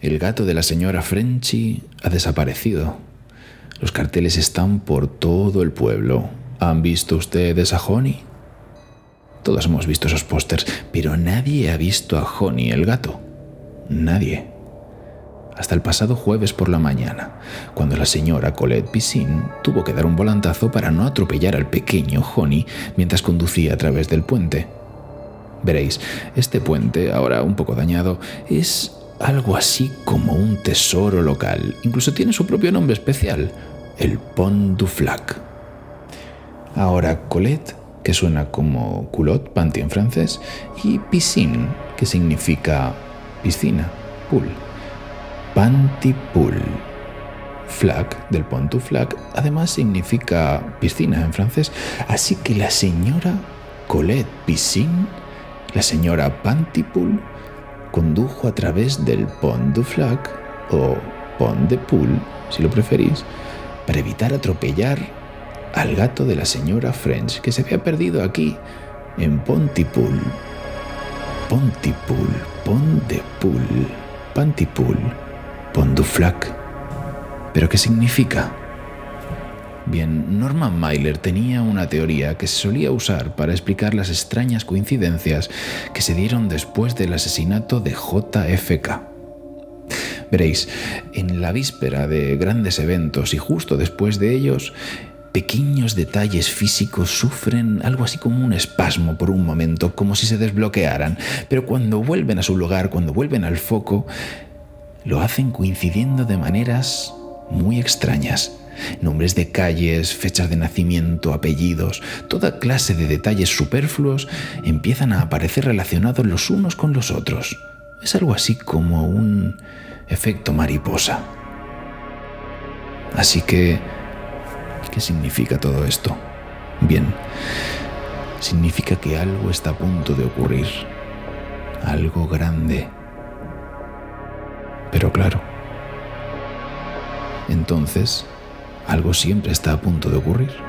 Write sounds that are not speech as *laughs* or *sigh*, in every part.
El gato de la señora Frenchy ha desaparecido. Los carteles están por todo el pueblo. ¿Han visto ustedes a Honey? Todos hemos visto esos pósters, pero nadie ha visto a Honey el gato. Nadie. Hasta el pasado jueves por la mañana, cuando la señora Colette Piscine tuvo que dar un volantazo para no atropellar al pequeño Honey mientras conducía a través del puente. Veréis, este puente, ahora un poco dañado, es algo así como un tesoro local. Incluso tiene su propio nombre especial, el Pont du Flac. Ahora Colette, que suena como culotte, panty en francés, y piscine, que significa piscina, pool. Panty pool. Flac, del Pont du Flac, además significa piscina en francés. Así que la señora Colette Piscine, la señora Pantypool, condujo a través del Pont du Flac o Pont de Pool, si lo preferís, para evitar atropellar al gato de la señora French que se había perdido aquí, en Pontypool. Pontypool, Pont de Pool, Pantypool, Pont du Flac. ¿Pero qué significa? Bien, Norman Mailer tenía una teoría que se solía usar para explicar las extrañas coincidencias que se dieron después del asesinato de JFK. Veréis, en la víspera de grandes eventos y justo después de ellos, pequeños detalles físicos sufren algo así como un espasmo por un momento, como si se desbloquearan, pero cuando vuelven a su lugar, cuando vuelven al foco, lo hacen coincidiendo de maneras muy extrañas. Nombres de calles, fechas de nacimiento, apellidos, toda clase de detalles superfluos empiezan a aparecer relacionados los unos con los otros. Es algo así como un efecto mariposa. Así que, ¿qué significa todo esto? Bien, significa que algo está a punto de ocurrir. Algo grande. Pero claro, entonces algo siempre está a punto de ocurrir.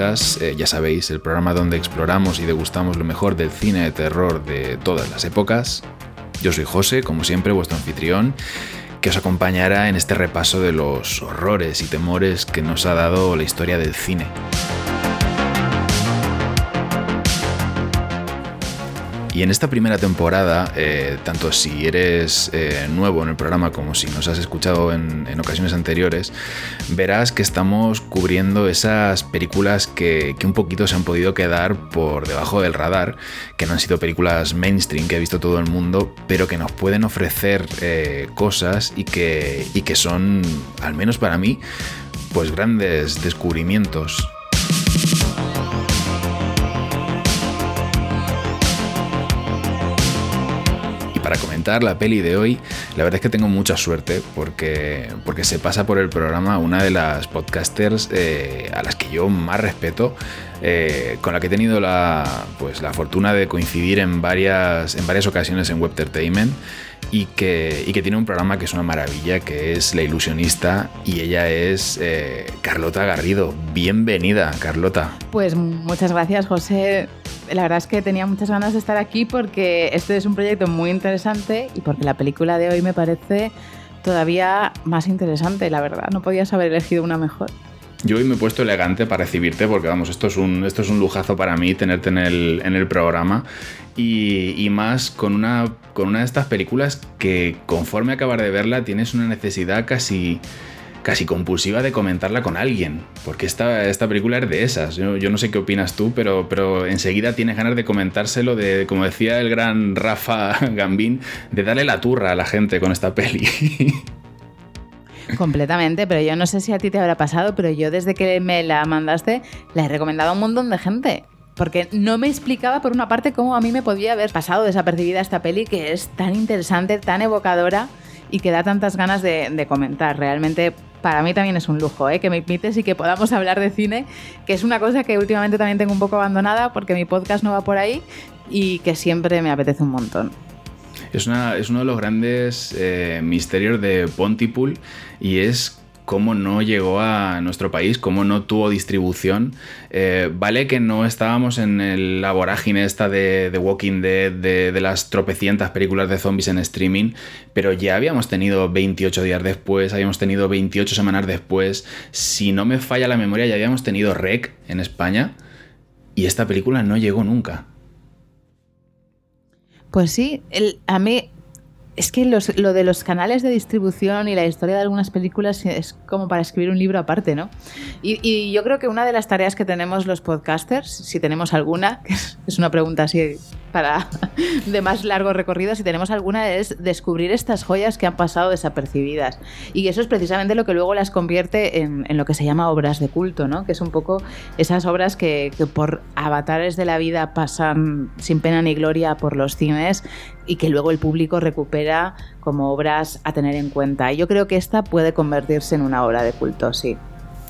Eh, ya sabéis, el programa donde exploramos y degustamos lo mejor del cine de terror de todas las épocas. Yo soy José, como siempre, vuestro anfitrión, que os acompañará en este repaso de los horrores y temores que nos ha dado la historia del cine. Y en esta primera temporada, eh, tanto si eres eh, nuevo en el programa como si nos has escuchado en, ocasiones anteriores, verás que estamos cubriendo esas películas que, que, un poquito se han podido quedar por debajo del radar, que no han sido películas mainstream que ha visto todo el mundo, pero que nos pueden ofrecer eh, cosas y que, y que son, al menos para mí, pues grandes descubrimientos. Para comentar la peli de hoy, la verdad es que tengo mucha suerte porque, porque se pasa por el programa una de las podcasters eh, a las que yo más respeto, eh, con la que he tenido la, pues, la fortuna de coincidir en varias, en varias ocasiones en Web Entertainment y que, tiene un programa que es una maravilla, que es La Ilusionista, y ella es eh, Carlota Garrido. Bienvenida, Carlota. Pues muchas gracias, José la verdad es que tenía muchas ganas de estar aquí porque este es un proyecto muy interesante y porque la película de hoy me parece todavía más interesante, la verdad. No podías haber elegido una mejor. Yo hoy me he puesto elegante para recibirte porque vamos, esto es un, esto es un lujazo para mí tenerte en el, en el programa y, y, más con una, con una de estas películas que conforme acabar de verla tienes una necesidad casi casi compulsiva de comentarla con alguien, porque esta, esta película es de esas. Yo, yo, no sé qué opinas tú, pero, pero enseguida tienes ganas de comentárselo, de, como decía el gran Rafa *laughs* Gambín, de darle la turra a la gente con esta peli. *laughs* Completamente, pero yo no sé si a ti te habrá pasado, pero yo desde que me la mandaste la he recomendado a un montón de gente. Porque no me explicaba, por una parte, cómo a mí me podía haber pasado desapercibida esta peli, que es tan interesante, tan evocadora y que da tantas ganas de, comentar. Realmente para mí también es un lujo, ¿eh? que me invites y que podamos hablar de cine, que es una cosa que últimamente también tengo un poco abandonada porque mi podcast no va por ahí y que siempre me apetece un montón. Es, uno de los grandes eh, misterios de Pontypool y es cómo no llegó a nuestro país, cómo no tuvo distribución. Eh, vale que no estábamos en la vorágine esta de, The Walking Dead, de, de, las tropecientas películas de zombies en streaming, pero ya habíamos tenido 28 días después, habíamos tenido 28 semanas después. Si no me falla la memoria, ya habíamos tenido Rec en España y esta película no llegó nunca. Pues sí, el, a mí es que los, lo de los canales de distribución y la historia de algunas películas es como para escribir un libro aparte, ¿no? Y, y, yo creo que una de las tareas que tenemos los podcasters, si tenemos alguna, *laughs* que es una pregunta así para *laughs* de más largo recorrido, si tenemos alguna, es descubrir estas joyas que han pasado desapercibidas. Y eso es precisamente lo que luego las convierte en, en lo que se llama obras de culto, ¿no? Que es un poco esas obras que, que por avatares de la vida pasan sin pena ni gloria por los cines y que luego el público recupera como obras a tener en cuenta. Y yo creo que esta puede convertirse en una obra de culto, sí.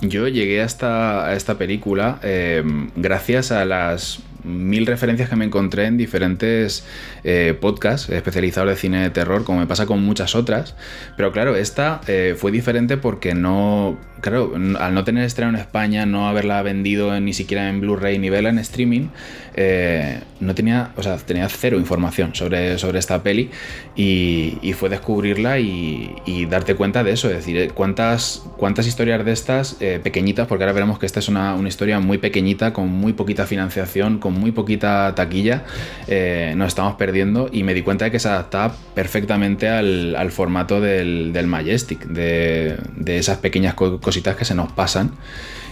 Yo llegué a esta, a esta película eh, gracias a las mil referencias que me encontré en diferentes eh, podcasts especializados de cine de terror, como me pasa con muchas otras. Pero claro, esta eh, fue diferente porque no. Claro, al no tener estreno en España, no haberla vendido ni siquiera en Blu-ray ni verla en streaming, eh, no tenía. O sea, tenía cero información sobre, sobre esta peli. Y, fue descubrirla y, darte cuenta de eso. Es decir, cuántas, cuántas historias de estas pequeñitas, porque ahora veremos que esta es una, una historia muy pequeñita, con muy poquita financiación, con muy poquita taquilla, eh, nos estamos perdiendo y me di cuenta de que se adaptaba perfectamente al, al formato del, del Majestic, de, de, esas pequeñas cositas que se nos pasan.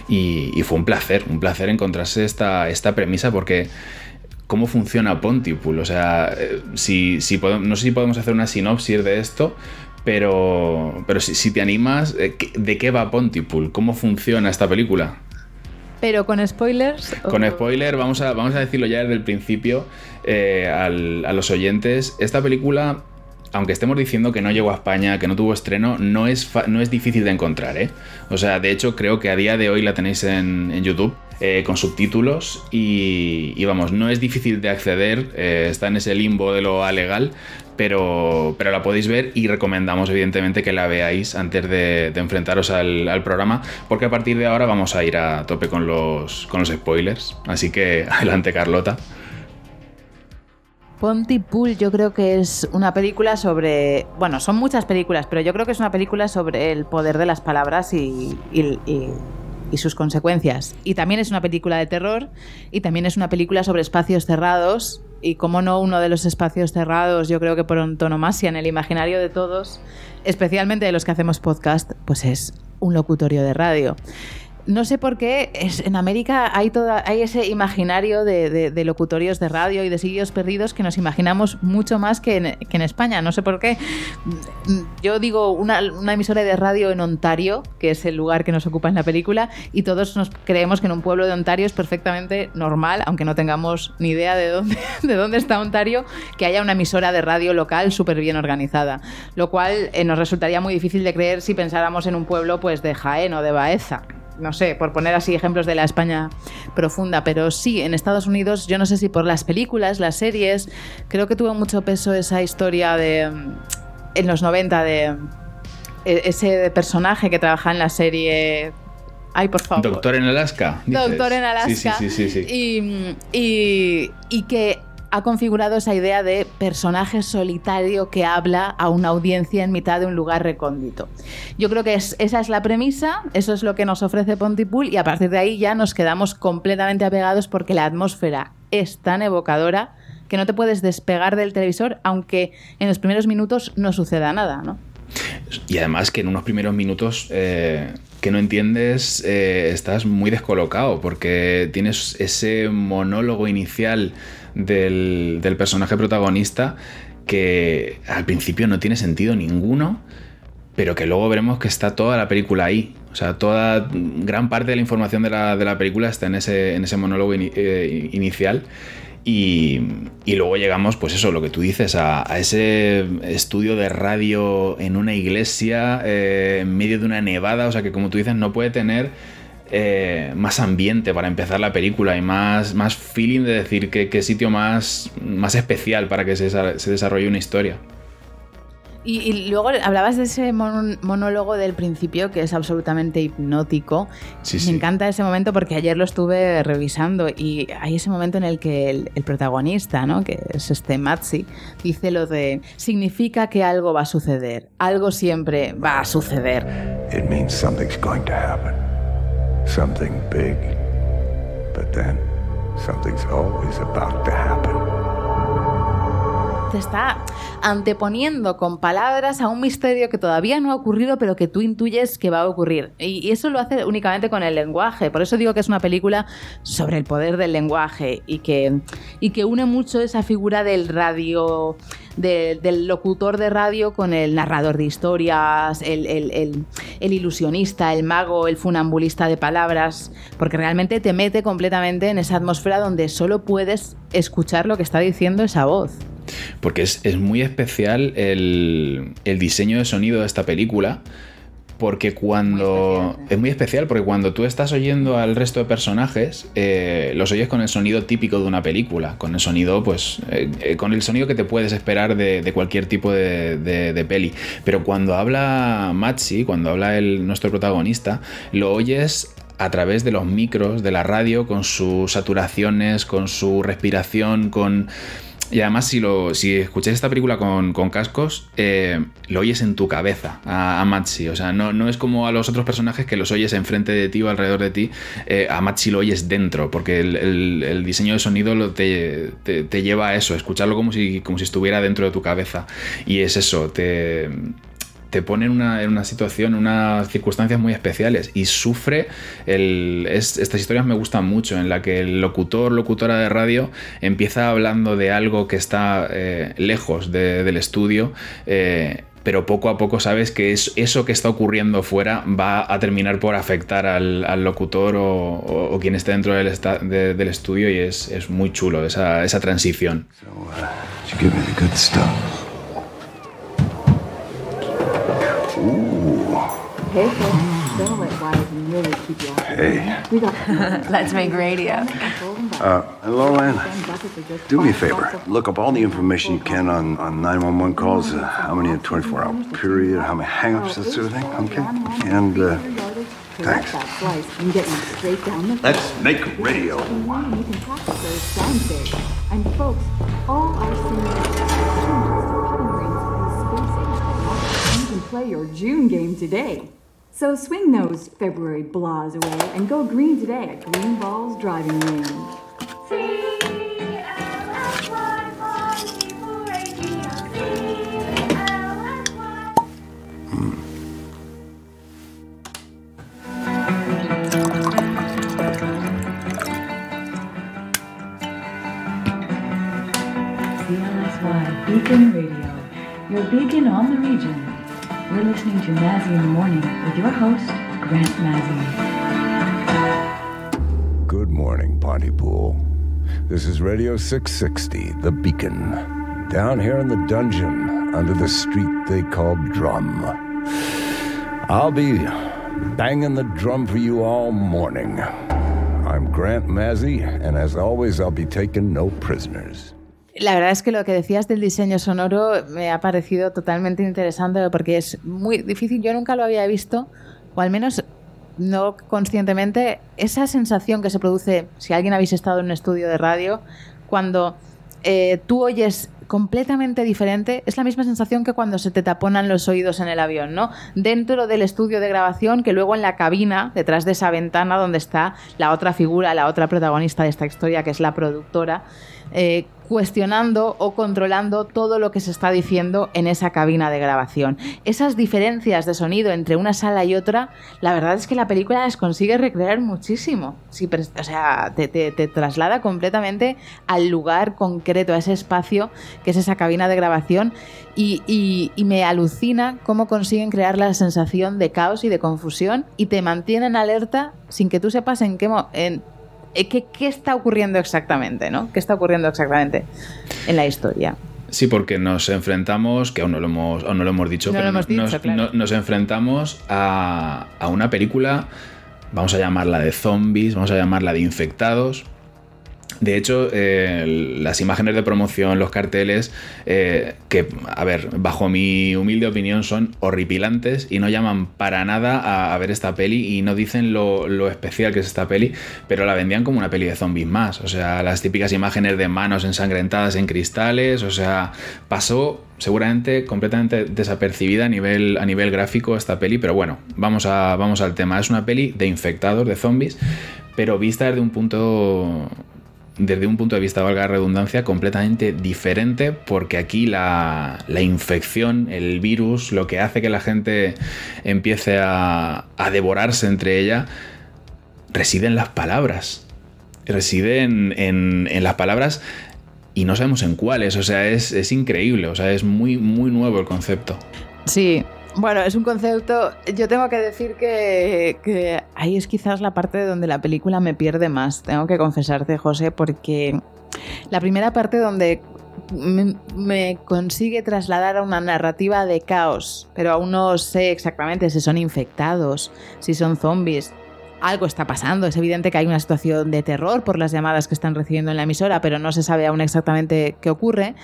Y, y, fue un placer, un placer encontrarse esta, esta premisa porque cómo funciona Pontypool. O sea, eh, si, si podemos, no sé si podemos hacer una sinopsis de esto, pero, pero si, si te animas, eh, ¿de qué va Pontypool? ¿Cómo funciona esta película? Pero con spoilers. Con spoiler, vamos a, vamos a decirlo ya desde el principio eh, al, a los oyentes. Esta película, aunque estemos diciendo que no llegó a España, que no tuvo estreno, no es, no es difícil de encontrar. ¿eh? O sea, de hecho, creo que a día de hoy la tenéis en, YouTube. Eh, con subtítulos y, vamos, no es difícil de acceder, eh, está en ese limbo de lo alegal, pero, pero la podéis ver y recomendamos evidentemente que la veáis antes de, de enfrentaros al, al, programa, porque a partir de ahora vamos a ir a tope con los, con los spoilers. Así que *laughs* adelante Carlota. Pontypool yo creo que es una película sobre... Bueno, son muchas películas, pero yo creo que es una película sobre el poder de las palabras y, sus consecuencias. Y también es una película de terror y también es una película sobre espacios cerrados y como no uno de los espacios cerrados, yo creo que por antonomasia en el imaginario de todos, especialmente de los que hacemos podcast, pues es un locutorio de radio no sé por qué es, en América hay, toda, hay ese imaginario de, locutorios de radio y de sitios perdidos que nos imaginamos mucho más que en, España. No sé por qué. Yo digo una, una, emisora de radio en Ontario, que es el lugar que nos ocupa en la película, y todos nos creemos que en un pueblo de Ontario es perfectamente normal, aunque no tengamos ni idea de dónde, *laughs* de dónde está Ontario, que haya una emisora de radio local súper bien organizada. Lo cual eh, nos resultaría muy difícil de creer si pensáramos en un pueblo pues, de Jaén o de Baeza no sé, por poner así ejemplos de la España profunda, pero sí, en Estados Unidos, yo no sé si por las películas, las series, creo que tuvo mucho peso esa historia de, en los 90, de ese personaje que trabaja en la serie Ay, por favor. Doctor en Alaska. Dices. Doctor en Alaska. Sí, sí, sí, sí, y, y, y, que ha configurado esa idea de personaje solitario que habla a una audiencia en mitad de un lugar recóndito. Yo creo que esa es la premisa, eso es lo que nos ofrece Pontypool y a partir de ahí ya nos quedamos completamente apegados porque la atmósfera es tan evocadora que no te puedes despegar del televisor aunque en los primeros minutos no suceda nada, ¿no? Y además que en unos primeros minutos eh, que no entiendes eh, estás muy descolocado porque tienes ese monólogo inicial del, personaje protagonista que al principio no tiene sentido ninguno, pero que luego veremos que está toda la película ahí. O sea, toda gran parte de la información de la, película está en ese, en ese monólogo eh, inicial. Y, luego llegamos, pues eso, lo que tú dices, a, ese estudio de radio en una iglesia, eh, en medio de una nevada, o sea que como tú dices, no puede tener eh, más ambiente para empezar la película y más, más feeling de decir qué, sitio más, más especial para que se, se desarrolle una historia. Y, luego hablabas de ese monólogo del principio que es absolutamente hipnótico. Me encanta ese momento porque ayer lo estuve revisando y hay ese momento en el que el, protagonista, ¿no? que es este Matsi, dice lo de significa que algo va a suceder, algo siempre va a suceder. It means something's going to happen. Something big. But then something's always about to happen te está anteponiendo con palabras a un misterio que todavía no ha ocurrido, pero que tú intuyes que va a ocurrir. Y, eso lo hace únicamente con el lenguaje. Por eso digo que es una película sobre el poder del lenguaje y que, une mucho esa figura del radio. del locutor de radio con el narrador de historias, el, el, ilusionista, el mago, el funambulista de palabras, porque realmente te mete completamente en esa atmósfera donde solo puedes escuchar lo que está diciendo esa voz. Porque es, muy especial el, diseño de sonido de esta película. Porque cuando. es muy especial porque cuando tú estás oyendo al resto de personajes, eh, los oyes con el sonido típico de una película. Con el sonido, pues. Eh, eh, con el sonido que te puedes esperar de, cualquier tipo de, peli. Pero cuando habla Matsi, cuando habla el, nuestro protagonista, lo oyes a través de los micros de la radio, con sus saturaciones, con su respiración, con y además, si, lo, si escuchas esta película con, cascos, eh, lo oyes en tu cabeza a, a O sea, no, no, es como a los otros personajes que los oyes enfrente de ti o alrededor de ti. Eh, a Matsi lo oyes dentro, porque el, diseño de sonido te, te, lleva a eso, escucharlo como si, como si estuviera dentro de tu cabeza. Y es eso, te te pone en una, situación, unas circunstancias muy especiales y sufre el, estas historias me gustan mucho en la que el locutor, locutora de radio empieza hablando de algo que está eh, lejos del estudio eh, pero poco a poco sabes que es, eso que está ocurriendo fuera va a terminar por afectar al, locutor o, quien esté dentro del, estudio y es, muy chulo esa, transición. Don't let Wyatt really keep you Hey. Let's make radio. Uh, hello, Ann. Do me a favor. Look up all the information you can on, on 911 calls, uh, how many in a 24 hour period, how many hangups, that sort of thing, okay? And, uh, thanks. Let's make radio. And folks, all our seniors you can play your June game today. So swing those February blahs away and go green today at Green Balls Driving Range. CLSY Beacon Radio, your beacon on the region. You're listening to Mazzy in the Morning with your host, Grant Mazzy. Good morning, Pontypool. This is Radio 660, The Beacon. Down here in the dungeon, under the street they call Drum. I'll be banging the drum for you all morning. I'm Grant Mazzy, and as always, I'll be taking no prisoners. La verdad es que lo que decías del diseño sonoro me ha parecido totalmente interesante porque es muy difícil, yo nunca lo había visto, o al menos no conscientemente, esa sensación que se produce, si alguien habéis estado en un estudio de radio, cuando eh, tú oyes completamente diferente. Es la misma sensación que cuando se te taponan los oídos en el avión, ¿no? Dentro del estudio de grabación, que luego en la cabina, detrás de esa ventana donde está la otra figura, la otra protagonista de esta historia, que es la productora, eh, cuestionando o controlando todo lo que se está diciendo en esa cabina de grabación. Esas diferencias de sonido entre una sala y otra, la verdad es que la película las consigue recrear muchísimo. o sea, te, traslada completamente al lugar concreto, a ese espacio que es esa cabina de grabación y, me alucina cómo consiguen crear la sensación de caos y de confusión y te mantienen alerta sin que tú sepas en qué, en, ¿Qué, ¿Qué, está ocurriendo exactamente, no? ¿Qué está ocurriendo exactamente en la historia? Sí, porque nos enfrentamos, que aún no lo hemos, no lo hemos dicho, pero nos, enfrentamos a, a una película, vamos a llamarla de zombies, vamos a llamarla de infectados, de hecho, las imágenes de promoción, los carteles, eh, que, a ver, bajo mi humilde opinión, son horripilantes y no llaman para nada a, ver esta peli y no dicen lo, especial que es esta peli, pero la vendían como una peli de zombies más. O sea, las típicas imágenes de manos ensangrentadas en cristales, o sea, pasó seguramente completamente desapercibida a nivel, a nivel gráfico esta peli, pero bueno, vamos, a, vamos al tema. Es una peli de infectados, de zombies, pero vista desde un punto desde un punto de vista, valga la redundancia, completamente diferente, porque aquí la, infección, el virus, lo que hace que la gente empiece a, devorarse entre ella, reside en las palabras. Reside en, las palabras y no sabemos en cuáles. O sea, es, es increíble. O sea, es muy, muy nuevo el concepto. Sí, bueno, es un concepto. Yo tengo que decir que, ahí es quizás la parte donde la película me pierde más. Tengo que confesarte, José, porque la primera parte donde me, consigue trasladar a una narrativa de caos, pero aún no sé exactamente si son infectados, si son zombies. Algo está pasando, es evidente que hay una situación de terror por las llamadas que están recibiendo en la emisora, pero no se sabe aún exactamente qué ocurre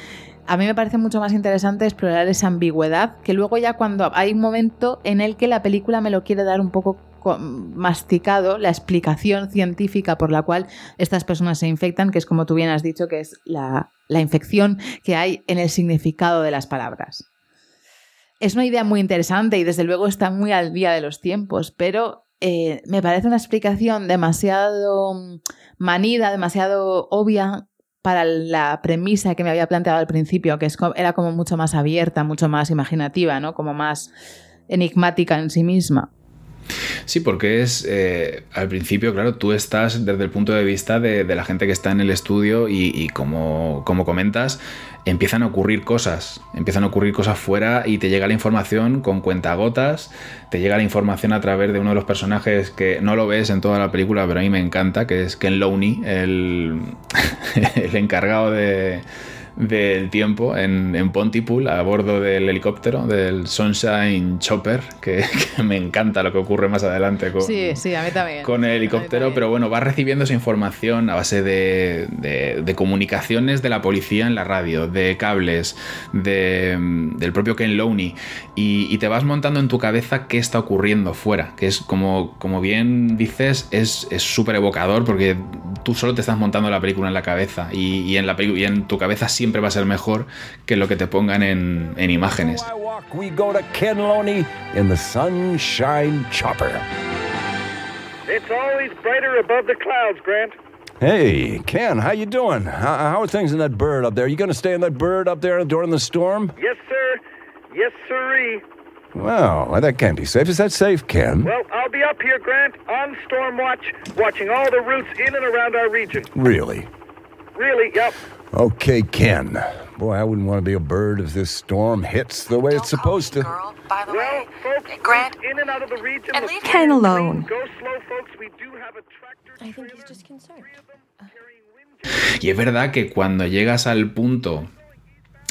a mí me parece mucho más interesante explorar esa ambigüedad, que luego ya cuando hay un momento en el que la película me lo quiere dar un poco masticado, la explicación científica por la cual estas personas se infectan, que es como tú bien has dicho, que es la, infección que hay en el significado de las palabras. Es una idea muy interesante y desde luego está muy al día de los tiempos, pero eh, me parece una explicación demasiado manida, demasiado obvia para la premisa que me había planteado al principio, que era como mucho más abierta, mucho más imaginativa, ¿no? Como más enigmática en sí misma. Sí, porque es, eh, al principio, claro, tú estás desde el punto de vista de, la gente que está en el estudio y, como, como, comentas, empiezan a ocurrir cosas, empiezan a ocurrir cosas fuera y te llega la información con cuentagotas, te llega la información a través de uno de los personajes que no lo ves en toda la película, pero a mí me encanta, que es Ken Looney, el, *laughs* el encargado de del tiempo en, en, Pontypool a bordo del helicóptero, del Sunshine Chopper, *laughs* que, me encanta lo que ocurre más adelante con, sí, sí, a mí también. con el helicóptero, pero bueno, va recibiendo esa información a base de, de, comunicaciones de la policía en la radio, de cables, de, del propio Ken Looney, y, y, te vas montando en tu cabeza qué está ocurriendo fuera, que es como, como bien dices, es súper evocador porque tú solo te estás montando la película en la cabeza y, y en, la, y en tu cabeza siempre siempre va a ser mejor que lo que te pongan en, en imágenes. We go to Ken Loney in the Sunshine Chopper. It's always brighter above the clouds, Grant. Hey, Ken, how you doing? How, how are things in that bird up there? You going to stay in that bird up there during the storm? Yes, sir. Yes, sirree. Well, that can't be safe. Is that safe, Ken? Well, I'll be up here, Grant, on storm watch, watching all the routes in and around our region. Really? Really, yep. Okay, Ken. Boy, I wouldn't want to be a bird if this storm hits the way Don't it's supposed to. Girl, by the well, way. Folks, Grant, in and out of the region. And leave Ken alone. Go slow, folks. We do have a tractor. I think he's just concerned. Y es verdad que cuando llegas al punto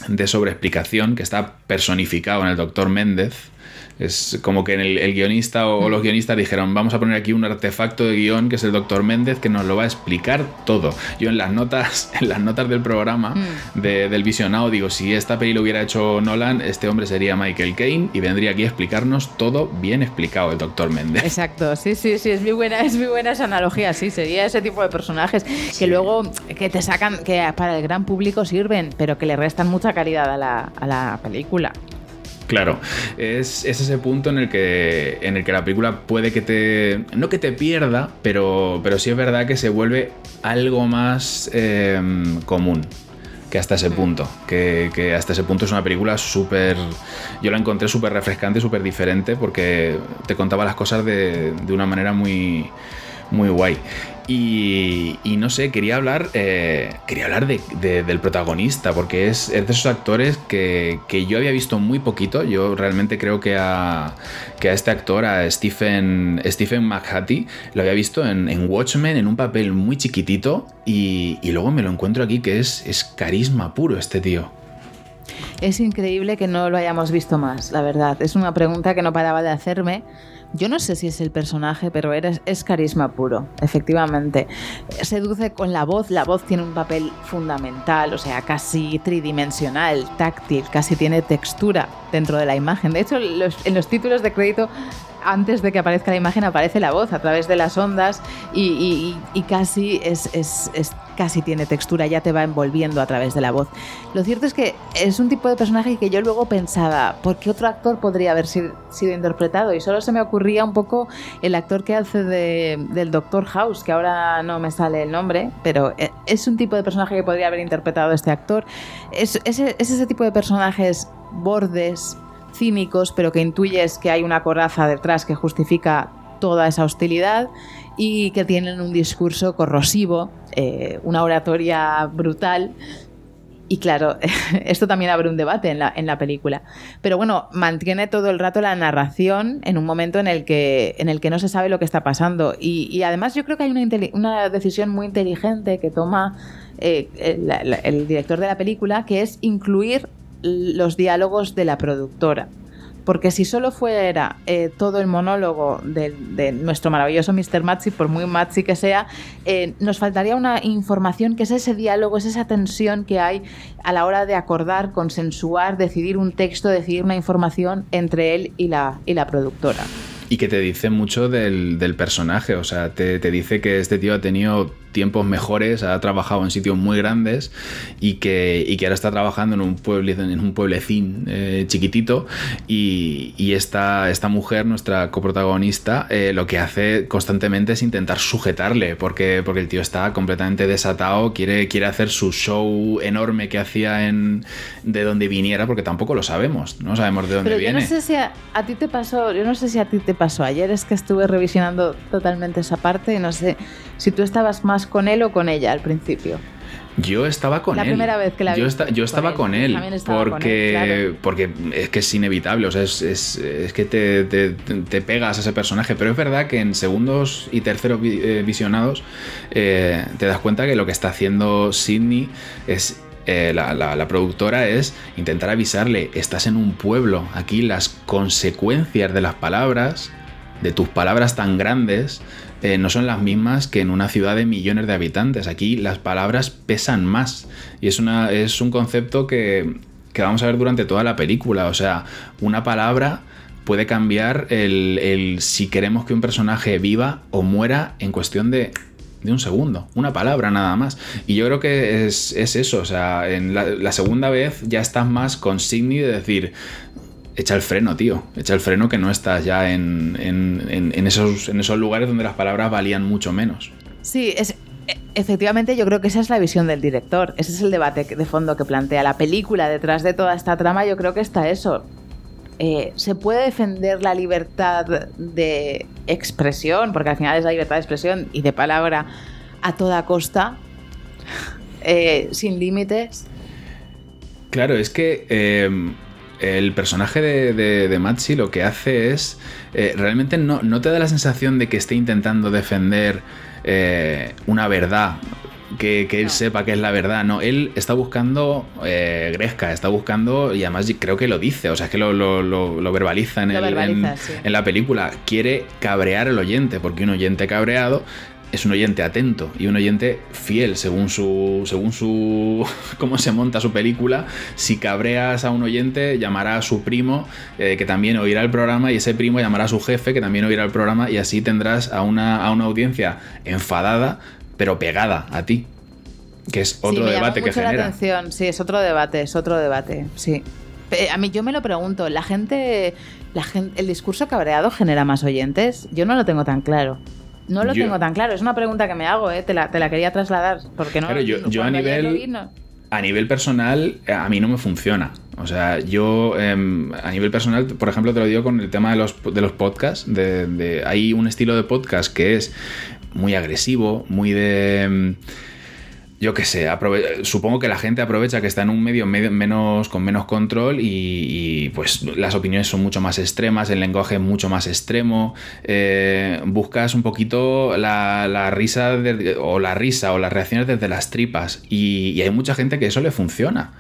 de sobreexplicación que está personificado en el doctor Méndez, Es como que el, guionista o, los guionistas dijeron, vamos a poner aquí un artefacto de guion que es el doctor Méndez que nos lo va a explicar todo. Yo en las notas, *laughs* en las notas del programa mm. del visionado digo, si esta peli lo hubiera hecho Nolan, este hombre sería Michael Caine y vendría aquí a explicarnos todo bien explicado el doctor Méndez. Exacto, sí, sí, sí, es muy buena, es muy buena esa analogía, sí, sería ese tipo de personajes que luego que te sacan, que para el gran público sirven, pero que le restan mucha calidad a la, a la película. Claro, es, ese punto en el, que, en el que la película puede que te. No que te pierda, pero, pero sí es verdad que se vuelve algo más em, común que hasta ese punto. Que, que, hasta ese punto es una película súper. Yo la encontré súper refrescante, súper diferente, porque te contaba las cosas de, de una manera muy, muy guay. Y, no sé, quería hablar, eh, quería hablar del protagonista, porque es, de esos actores que, yo había visto muy poquito. Yo realmente creo que a, que a este actor, a Stephen, Stephen McHattie, lo había visto en, Watchmen en un papel muy chiquitito y, luego me lo encuentro aquí que es, es carisma puro este tío. Es increíble que no lo hayamos visto más, la verdad. Es una pregunta que no paraba de hacerme yo no sé si es el personaje, pero eres, es carisma puro, efectivamente. Seduce con la voz, la voz tiene un papel fundamental, o sea, casi tridimensional, táctil, casi tiene textura dentro de la imagen. De hecho, en los títulos de crédito antes de que aparezca la imagen aparece la voz a través de las ondas y, casi es, casi tiene textura, ya te va envolviendo a través de la voz. Lo cierto es que es un tipo de personaje que yo luego pensaba, ¿por qué otro actor podría haber sido, interpretado? Y solo se me ocurría un poco el actor que hace del Doctor House, que ahora no me sale el nombre, pero e, es un tipo de personaje que podría haber interpretado este actor. es ese tipo de personajes bordes, cínicos, pero que intuyes que hay una coraza detrás que justifica toda esa hostilidad y que tienen un discurso corrosivo, eh, una oratoria brutal. Y claro, *laughs* esto también abre un debate en la, en la, película. Pero bueno, mantiene todo el rato la narración en un momento en el que, en el que no se sabe lo que está pasando. Y, además yo creo que hay una, una decisión muy inteligente que toma eh, el director de la película, que es incluir los diálogos de la productora. Porque si solo fuera eh, todo el monólogo de, nuestro maravilloso Mr. Machi, por muy Machi que sea, eh, nos faltaría una información que es ese diálogo, es esa tensión que hay a la hora de acordar, consensuar, decidir un texto, decidir una información entre él y la, y la productora. Y que te dice mucho del, personaje, o sea, te, te, dice que este tío ha tenido tiempos mejores, ha trabajado en sitios muy grandes y que, y que ahora está trabajando en un, pueblo, en un pueblecín eh, chiquitito y, y, esta, esta mujer, nuestra coprotagonista, eh, lo que hace constantemente es intentar sujetarle porque, porque el tío está completamente desatado, quiere, quiere hacer su show enorme que hacía en de donde viniera porque tampoco lo sabemos, no sabemos de dónde Pero viene. Yo no sé si a, a ti te pasó, yo no sé si a ti te pasó ayer, es que estuve revisionando totalmente esa parte y no sé si tú estabas más con él o con ella al principio. Yo estaba con él. La primera vez que la vi. Yo, yo estaba con él. porque, porque es que es inevitable. O sea, es, es, que te, te, pegas a ese personaje. Pero es verdad que en segundos y terceros eh, visionados eh, te das cuenta que lo que está haciendo Sidney es. Eh, la, la productora es intentar avisarle, estás en un pueblo, aquí las consecuencias de las palabras, de tus palabras tan grandes, eh, no son las mismas que en una ciudad de millones de habitantes. Aquí las palabras pesan más y es, una, es un concepto que, vamos a ver durante toda la película. O sea, una palabra puede cambiar el, si queremos que un personaje viva o muera en cuestión de, un segundo, una palabra nada más. Y yo creo que es, eso, o sea, en la, la, segunda vez ya estás más con de decir, echa el freno, tío. Echa el freno que no estás ya en, esos, en esos lugares donde las palabras valían mucho menos. Sí, es, e, efectivamente yo creo que esa es la visión del director. Ese es el debate de fondo que plantea la película. Detrás de toda esta trama yo creo que está eso. Eh, se puede defender la libertad de expresión, porque al final es la libertad de expresión y de palabra a toda costa, *laughs* eh, sin límites. Claro, es que eh, el personaje de, de, Machi lo que hace es. Eh, realmente no, te da la sensación de que esté intentando defender eh, una verdad. que, él sepa que es la verdad. No, él está buscando eh, Gresca, está buscando, y además creo que lo dice, o sea, es que lo, verbaliza, en, en la película. Quiere cabrear al oyente, porque un oyente cabreado es un oyente atento y un oyente fiel según su según su *laughs* cómo se monta su película. Si cabreas a un oyente llamará a su primo eh, que también oirá el programa y ese primo llamará a su jefe que también oirá el programa y así tendrás a una, a una audiencia enfadada pero pegada a ti que es otro debate que genera la atención. sí es otro debate es otro debate sí. A mí yo me lo pregunto la gente la gente el discurso cabreado genera más oyentes yo no lo tengo tan claro no lo tengo tan claro, es una pregunta que me hago, ¿eh? te, la, quería trasladar. Porque no, yo, a nivel, a nivel personal, eh, a mí no me funciona. O sea, yo em, a nivel personal, por ejemplo, te lo digo con el tema de los, de los podcasts. De, hay un estilo de podcast que es muy agresivo, muy de... Yo qué sé, supongo que la gente aprovecha que está en un medio, menos, con menos control y, pues las opiniones son mucho más extremas, el lenguaje es mucho más extremo, eh, buscas un poquito la, risa o la risa o las reacciones desde las tripas y, hay mucha gente que eso le funciona,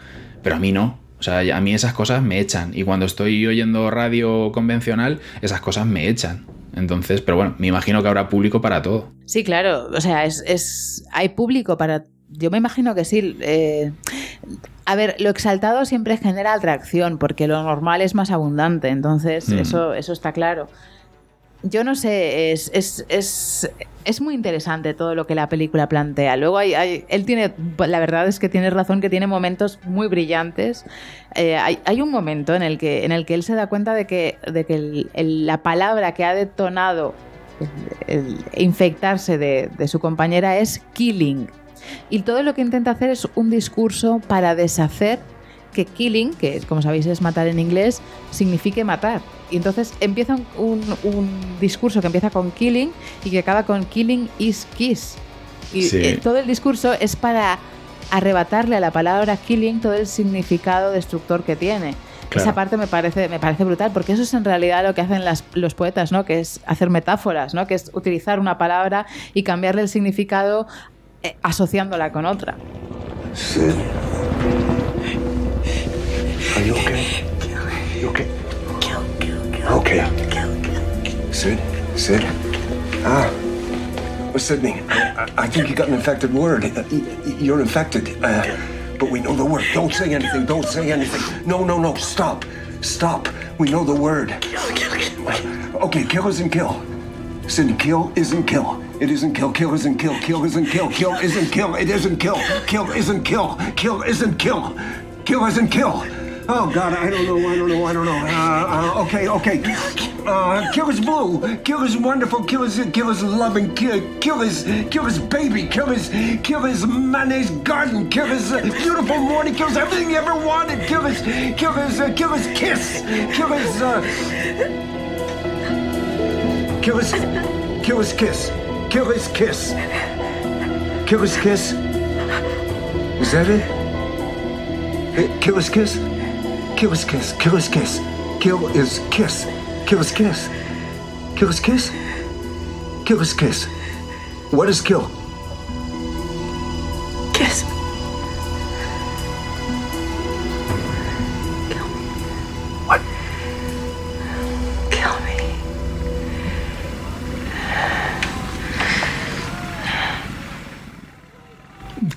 pero a mí no. O sea, a mí esas cosas me echan y cuando estoy oyendo radio convencional, esas cosas me echan. Entonces, pero bueno, me imagino que habrá público para todo. Sí, claro. O sea, es, es hay público para yo me imagino que sí. Eh, a ver, lo exaltado siempre genera atracción, porque lo normal es más abundante, entonces mm. eso, eso está claro. Yo no sé, es, es, es, es, muy interesante todo lo que la película plantea. Luego hay, él tiene, la verdad es que tiene razón que tiene momentos muy brillantes. Eh, hay, hay, un momento en el, que, en el que él se da cuenta de que, de que la palabra que ha detonado el, infectarse de, de su compañera es killing y todo lo que intenta hacer es un discurso para deshacer que killing, que como sabéis es matar en inglés, signifique matar. Y entonces empieza un, discurso que empieza con killing y que acaba con killing is kiss. Y eh, todo el discurso es para arrebatarle a la palabra killing todo el significado destructor que tiene. Esa parte me parece, me parece brutal, porque eso es en realidad lo que hacen los poetas, ¿no? Que es hacer metáforas, ¿no? Que es utilizar una palabra y cambiarle el significado asociándola con otra. Sid. Are you okay? You okay? Kill, kill, kill. Okay. Kill, kill, Sid? Sid? Ah. Well, Sydney, I, I think you got an infected word. Uh, you're infected. Uh, but we know the word. Don't say anything. Don't say anything. No, no, no. Stop. Stop. We know the word. Kill, kill, kill. Okay, kill isn't kill. Sydney, kill isn't kill. It isn't kill. Kill isn't kill. Kill isn't kill. Kill isn't kill. It isn't kill. Kill isn't kill. Kill isn't kill. Kill isn't kill. Oh God, I don't know. I don't know. I don't know. Uh, uh, okay, okay. Uh, kill is blue. Kill is wonderful. Kill is kill is loving. Kill, kill is kill is baby. Kill is kill is mayonnaise garden. Kill is uh, beautiful morning. Kill is everything you ever wanted. Kill is kill is uh, kill is kiss. Kill is uh, kill is kill is kiss. Kill his kiss. Kill his kiss. Is that it? Kill his kiss? Kill his kiss. Kill his kiss. Kill his kiss. Kill his kiss. Kill his kiss? Kill his kiss. What is kill? Kiss.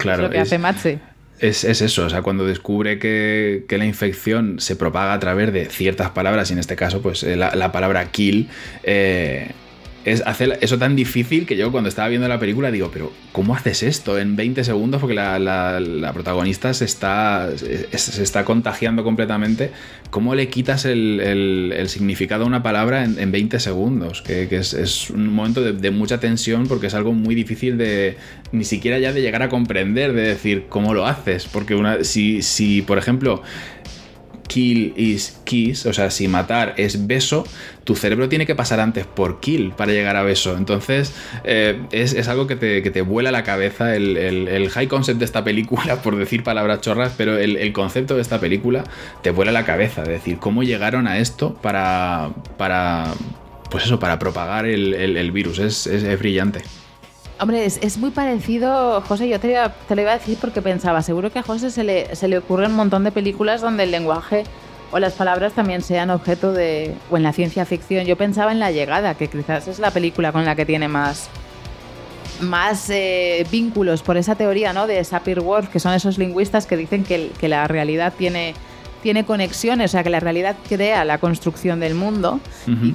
Claro, es lo que hace Matze. Es, eso, o sea, cuando descubre que, la infección se propaga a través de ciertas palabras, y en este caso, pues eh, la, palabra kill, eh, es hacer eso tan difícil que yo cuando estaba viendo la película digo, pero ¿cómo haces esto en 20 segundos? Porque la, protagonista se está, se está contagiando completamente. ¿Cómo le quitas el, significado a una palabra en, 20 segundos? Que, es, un momento de, mucha tensión porque es algo muy difícil de ni siquiera ya de llegar a comprender, de decir cómo lo haces. Porque una, si, si por ejemplo, kill is kiss, o sea, si matar es beso, tu cerebro tiene que pasar antes por kill para llegar a beso. Entonces, eh, es, algo que te, vuela la cabeza el, high concept de esta película, *laughs* por decir palabras chorras, pero el, concepto de esta película te vuela la cabeza. Es decir, cómo llegaron a esto para. para pues eso, para propagar el, virus. Es, es brillante. Hombre, es, muy parecido, José, yo te, lo iba a decir porque pensaba, seguro que a José se le, se le ocurre un montón de películas donde el lenguaje o las palabras también sean objeto de... o en la ciencia ficción. Yo pensaba en La Llegada, que quizás es la película con la que tiene más más eh, vínculos por esa teoría ¿no? de Sapir-Whorf, que son esos lingüistas que dicen que, que, la realidad tiene, tiene conexiones, o sea, que la realidad crea la construcción del mundo.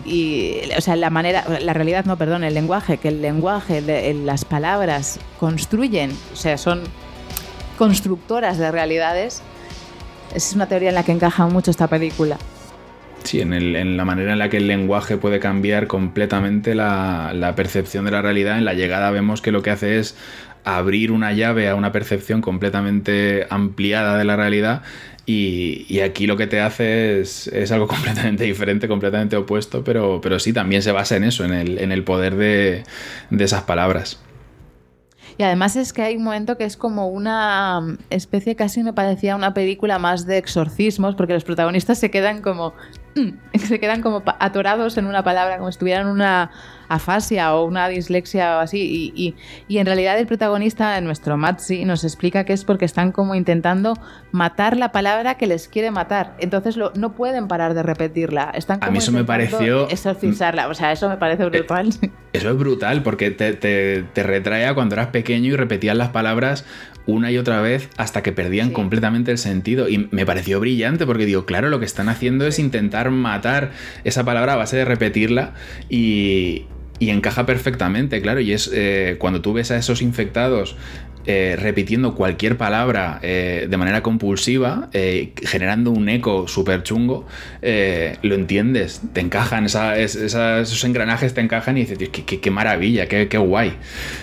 y, o sea, la manera, la realidad, no, perdón, el lenguaje, que el lenguaje, las palabras construyen, o sea, son constructoras de realidades es una teoría en la que encaja mucho esta película. Sí, en, la manera en la que el lenguaje puede cambiar completamente la, percepción de la realidad. En la llegada vemos que lo que hace es abrir una llave a una percepción completamente ampliada de la realidad y, aquí lo que te hace es, algo *laughs* completamente diferente, completamente opuesto, pero, pero sí, también se basa en eso, en el, poder de esas palabras. Y además es que hay un momento que es como una especie, casi me parecía una película más de exorcismos, porque los protagonistas se quedan como *laughs* mm, se quedan como atorados en una palabra, como si tuvieran una afasia o una dislexia o así. Y, y, en realidad el protagonista, nuestro Matsi, nos explica que es porque están como intentando matar la palabra que les quiere matar. Entonces lo, no pueden parar de repetirla. Están a mí eso me pareció... Exorcizarla. O sea, eso me parece brutal. *laughs* Eso es brutal porque te, te, te retrae a cuando eras pequeño y repetías las palabras una y otra vez hasta que perdían completamente el sentido. Y me pareció brillante porque digo, claro, lo que están haciendo es intentar matar esa palabra a base de repetirla y, y encaja perfectamente, claro. Y es eh, cuando tú ves a esos infectados eh, repitiendo cualquier palabra eh, de manera compulsiva, eh, generando un eco súper chungo, lo entiendes, te encajan, esos engranajes te encajan y dices, qué, qué, maravilla, qué, qué, guay.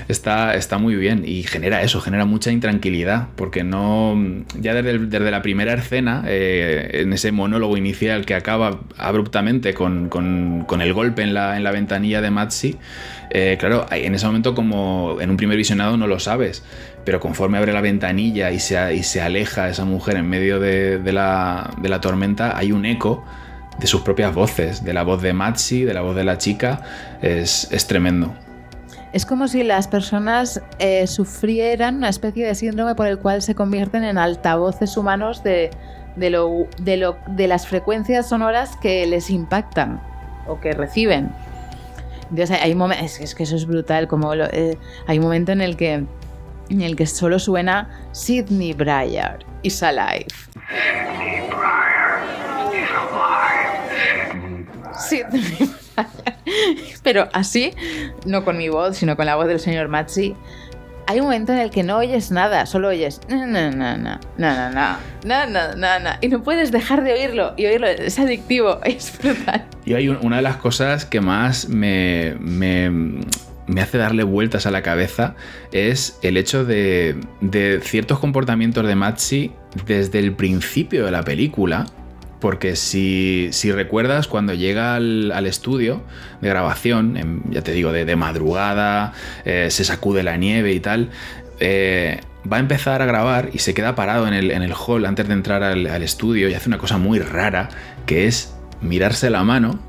Está, está muy bien y genera eso, genera mucha intranquilidad, porque no, ya desde, desde la primera escena, en ese monólogo inicial que acaba abruptamente con, con, con el golpe en la, en la ventanilla de Matsi, eh, claro, en ese momento como en un primer visionado no lo sabes, pero conforme abre la ventanilla y se, y se aleja esa mujer en medio de, la, tormenta, hay un eco de sus propias voces, de la voz de Matsi, de la voz de la chica, es, tremendo. Es como si las personas eh, sufrieran una especie de síndrome por el cual se convierten en altavoces humanos de las frecuencias sonoras que les impactan o que reciben hay un momento, es, que eso es brutal, como eh, hay un momento en el que en el que solo suena Sidney Breyer is alive. Sidney Breyer is alive. Sidney Pero así, no con mi voz, sino con la voz del señor Matzi hay un momento en el que no oyes nada, solo oyes no, no, no, no, no, no, no, no, no, no, y no puedes dejar de oírlo y oírlo, es adictivo, *laughs* es brutal. Y hay una de las cosas que más me, me, me hace darle vueltas a la cabeza es el hecho de, de ciertos comportamientos de Matsi desde el principio de la película porque si, recuerdas, cuando llega al, estudio de grabación, ya te digo, de, madrugada, eh, se sacude la nieve y tal, eh, va a empezar a grabar y se queda parado en el, en el hall antes de entrar al, estudio y hace una cosa muy rara, que es mirarse la mano,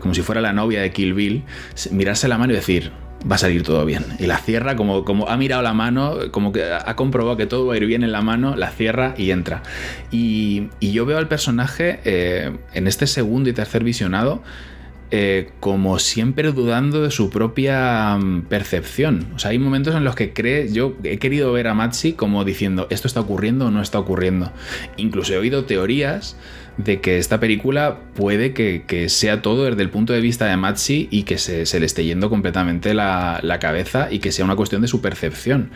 como si fuera la novia de Kill Bill, mirarse la mano y decir, va a salir todo bien. Y la cierra como, como ha mirado la mano, como que ha comprobado que todo va a ir bien en la mano, la cierra y entra. Y, yo veo al personaje eh, en este segundo y tercer visionado eh, como siempre dudando de su propia mm, percepción. O sea, hay momentos en los que cree, yo he querido ver a Matsi como diciendo, esto está ocurriendo o no está ocurriendo. Incluso he oído teorías de que esta película puede que, sea todo desde el punto de vista de Matsi y que se, le esté yendo completamente la, cabeza y que sea una cuestión de su percepción.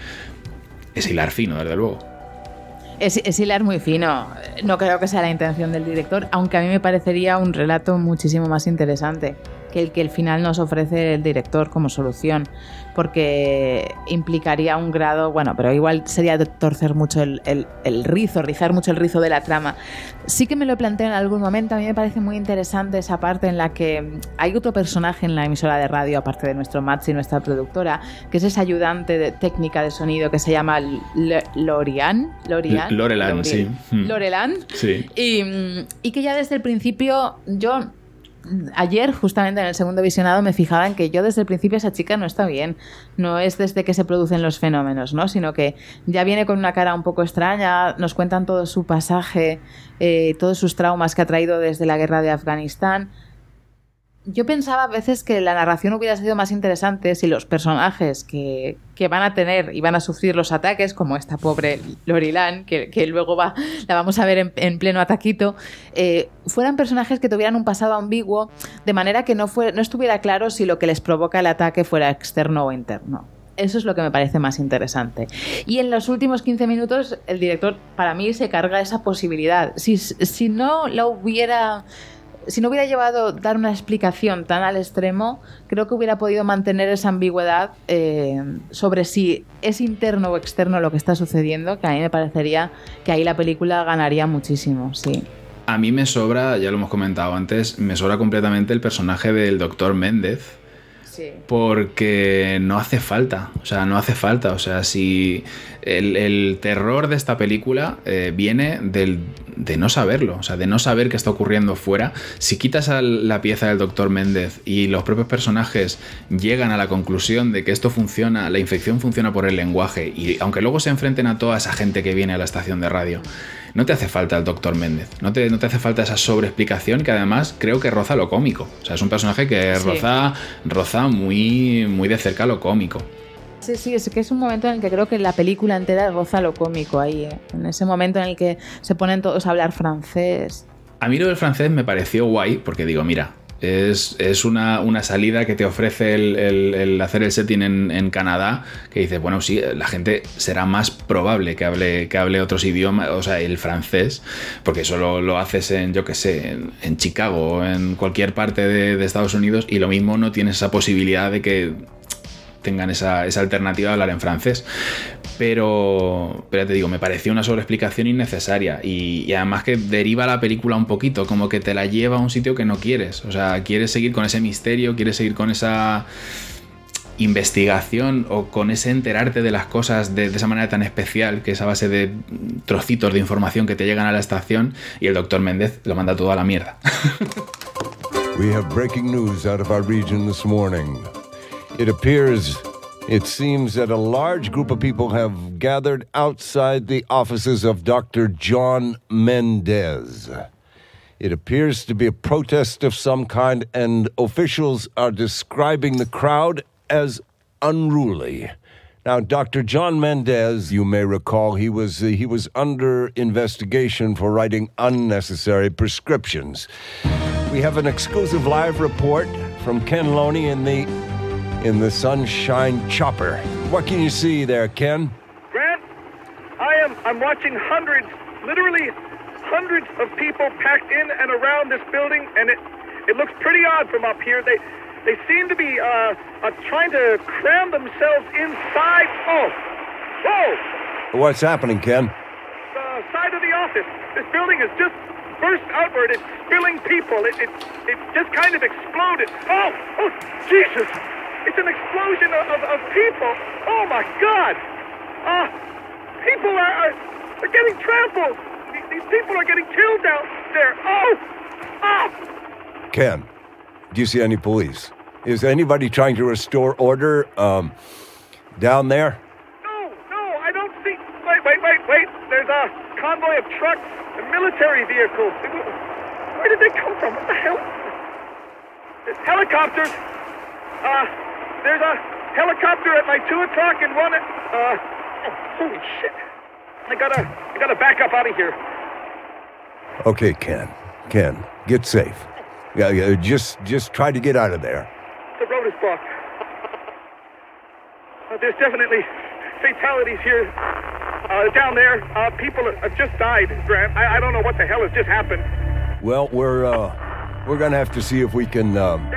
Es hilar fino, desde luego. Es, es, hilar muy fino. No creo que sea la intención del director, aunque a mí me parecería un relato muchísimo más interesante que el que el final nos ofrece el director como solución porque implicaría un grado, bueno, pero igual sería torcer mucho el, rizo, rizar mucho el rizo de la trama. Sí que me lo planteo en algún momento, a mí me parece muy interesante esa parte en la que hay otro personaje en la emisora de radio, aparte de nuestro y nuestra productora, que es esa ayudante de técnica de sonido que se llama Lorian. Lorian. Lorelan, sí. Lorelan. Sí. Y, y que ya desde el principio yo ayer, justamente en el segundo visionado, me fijaba en que yo desde el principio esa chica no está bien. No es desde que se producen los fenómenos, ¿no? Sino que ya viene con una cara un poco extraña, nos cuentan todo su pasaje, eh, todos sus traumas que ha traído desde la guerra de Afganistán yo pensaba a veces que la narración hubiera sido más interesante si los personajes que, van a tener y van a sufrir los ataques, como esta pobre Lorilan, que, que luego va, la vamos a ver en, pleno ataquito, eh, fueran personajes que tuvieran un pasado ambiguo, de manera que no, no estuviera claro si lo que les provoca el ataque fuera externo o interno. Eso es lo que me parece más interesante. Y en los últimos 15 minutos, el director, para mí, se carga esa posibilidad. Si, si no lo hubiera si no hubiera llevado dar una explicación tan al extremo, creo que hubiera podido mantener esa ambigüedad eh, sobre si es interno o externo lo que está sucediendo, que a mí me parecería que ahí la película ganaría muchísimo, sí. A mí me sobra, ya lo hemos comentado antes, me sobra completamente el personaje del doctor Méndez. Porque no hace falta, o sea, no hace falta, o sea, si el, terror de esta película eh, viene del, de no saberlo, o sea, de no saber qué está ocurriendo fuera. Si quitas la pieza del doctor Méndez y los propios personajes llegan a la conclusión de que esto funciona, la infección funciona por el lenguaje, y aunque luego se enfrenten a toda esa gente que viene a la estación de radio, no te hace falta el doctor Méndez, no te, no te hace falta esa sobreexplicación que además creo que roza lo cómico. O sea, es un personaje que roza, roza muy, muy de cerca lo cómico. Sí, sí, es que es un momento en el que creo que la película entera goza lo cómico ahí, ¿eh? en ese momento en el que se ponen todos a hablar francés. A mí lo del francés me pareció guay, porque digo, mira, es, una, salida que te ofrece el, hacer el setting en, Canadá, que dices, bueno, sí, la gente será más probable que hable, que hable otros idiomas, o sea, el francés, porque eso lo, haces en, yo qué sé, en, Chicago o en cualquier parte de Estados Unidos y lo mismo no tienes esa posibilidad de que tengan esa, alternativa de hablar en francés. Pero, pero te digo, me pareció una sobreexplicación innecesaria y, además que deriva la película un poquito, como que te la lleva a un sitio que no quieres. O sea, quieres seguir con ese misterio, quieres seguir con esa investigación o con ese enterarte de las cosas de, esa manera tan especial, que es a base de trocitos de información que te llegan a la estación y el doctor Méndez lo manda todo a la mierda. *laughs* We have breaking out of our region this morning. It appears, it seems that a large group of people have gathered outside the offices of Dr. John Mendez. It appears to be a protest of some kind, and officials are describing the crowd as unruly. Now, Dr. John Mendez, you may recall, he was uh, he was under investigation for writing unnecessary prescriptions. We have an exclusive live report from Ken Loney in the in the Sunshine Chopper. What can you see there, Ken? Grant, I am I'm watching hundreds, literally hundreds of people packed in and around this building, and it it looks pretty odd from up here. They they seem to be uh, uh, trying to cram themselves inside. Oh, whoa! What's happening, Ken? The side of the office. This building is just burst outward. It's spilling people. It, it, it just kind of exploded. Oh, oh, Jesus! It's an explosion of, of, of people. Oh my God! Uh, people are, are, are getting trampled. These, people are getting killed out there. Oh! Ah! Ken, do you see any police? Is anybody trying to restore order um, down there? No, no, I don't see. Wait, wait, wait, wait. There's a convoy of trucks and military vehicles. Where did they come from? What the hell? There's helicopters. Uh, there's a helicopter at my two o'clock and one at. Uh, oh, holy shit! I gotta, I gotta back up out of here. Okay, Ken. Ken, get safe. Yeah, yeah, just, just try to get out of there. The road is blocked. Uh, there's definitely fatalities here. Uh, down there, uh, people have just died, Grant. I, I, don't know what the hell has just happened. Well, we're uh, we're gonna have to see if we can. Um,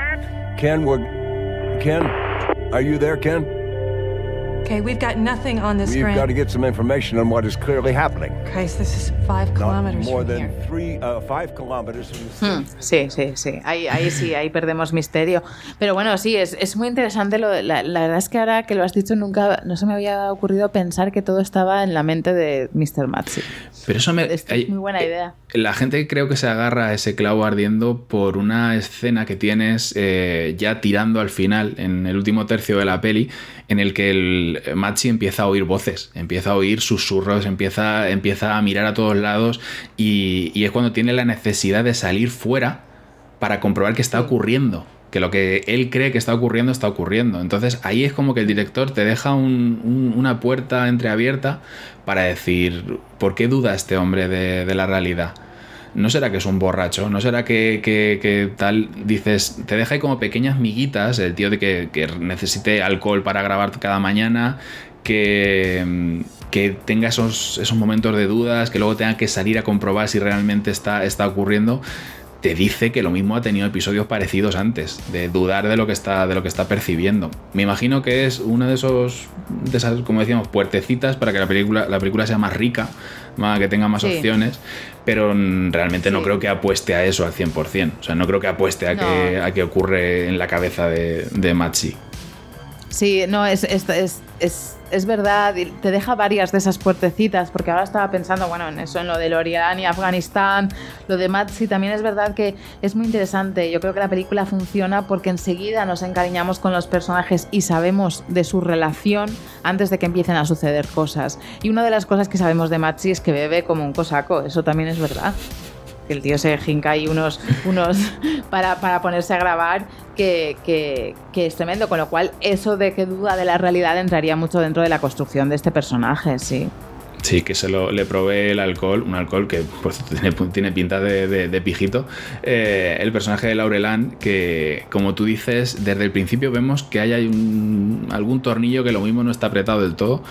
Ken, we're Ken. Are you there, Ken? Okay, we've got nothing on the We've screen. got to get some information on what is clearly happening. Christ, this is five kilometers more from than here. three, uh, five kilometers from the hmm, sí, sí, sí. Ahí, ahí sí, ahí perdemos misterio. Pero bueno, sí, es, es muy interesante. Lo, la, la, verdad es que ahora que lo has dicho, nunca no se me había ocurrido pensar que todo estaba en la mente de Mr. Matzi. Pero eso me. Esto es muy buena eh, idea. La gente creo que se agarra a ese clavo ardiendo por una escena que tienes eh, ya tirando al final, en el último tercio de la peli, en el que el Machi empieza a oír voces, empieza a oír susurros, empieza, empieza a mirar a todos lados y, y es cuando tiene la necesidad de salir fuera para comprobar qué está ocurriendo que lo que él cree que está ocurriendo está ocurriendo. Entonces ahí es como que el director te deja un- un- una puerta entreabierta para decir, ¿por qué duda este hombre de, la realidad? ¿No será que es un borracho? ¿No será que, tal? Dices, te deja ahí como pequeñas miguitas, el tío de que, necesite alcohol para grabar cada mañana, que, que tenga esos, esos momentos de dudas, que luego tenga que salir a comprobar si realmente está, está ocurriendo te dice que lo mismo ha tenido episodios parecidos antes, de dudar de lo que está, de lo que está percibiendo. Me imagino que es una de esos, de esas, como decíamos, puertecitas para que la película, la película sea más rica, más, que tenga más Sí. opciones, pero realmente no creo que apueste a eso al 100%. O sea, no creo que apueste a, que, a que ocurre en la cabeza de, de Machi. Sí, no, es, es, es, es, es verdad, te deja varias de esas puertecitas, porque ahora estaba pensando, bueno, en eso, en lo de Lorian y Afganistán, lo de Matsi, también es verdad que es muy interesante. Yo creo que la película funciona porque enseguida nos encariñamos con los personajes y sabemos de su relación antes de que empiecen a suceder cosas. Y una de las cosas que sabemos de Matsi es que bebe como un cosaco, eso también es verdad el tío se jinca ahí unos, unos *laughs* para, para ponerse a grabar, que, que- es tremendo. Con lo cual, eso de que duda de la realidad entraría mucho dentro de la construcción de este personaje, sí. Sí, que se lo, le provee el alcohol, un alcohol que *laughs* tiene, tiene pinta de, de- pijito. Eh, el personaje de Laurelán, que como tú dices, desde el principio vemos que hay algún tornillo que lo mismo no está apretado del todo.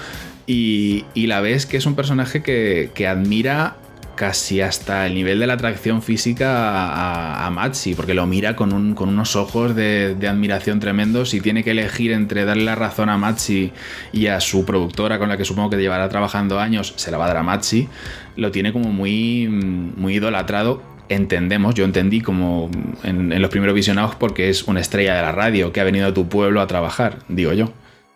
Y, y la ves que es un personaje que, que admira casi hasta el nivel de la atracción física a, a, Matsi, porque lo mira con, un- con unos ojos de, admiración tremendos y tiene que elegir entre darle la razón a Matsi y a su productora, con la que supongo que llevará trabajando años, se la va a dar a Matsi, lo tiene como muy, muy idolatrado. Entendemos, yo entendí como en, en los primeros visionados porque es una estrella de la radio que ha venido a tu pueblo a trabajar, digo yo.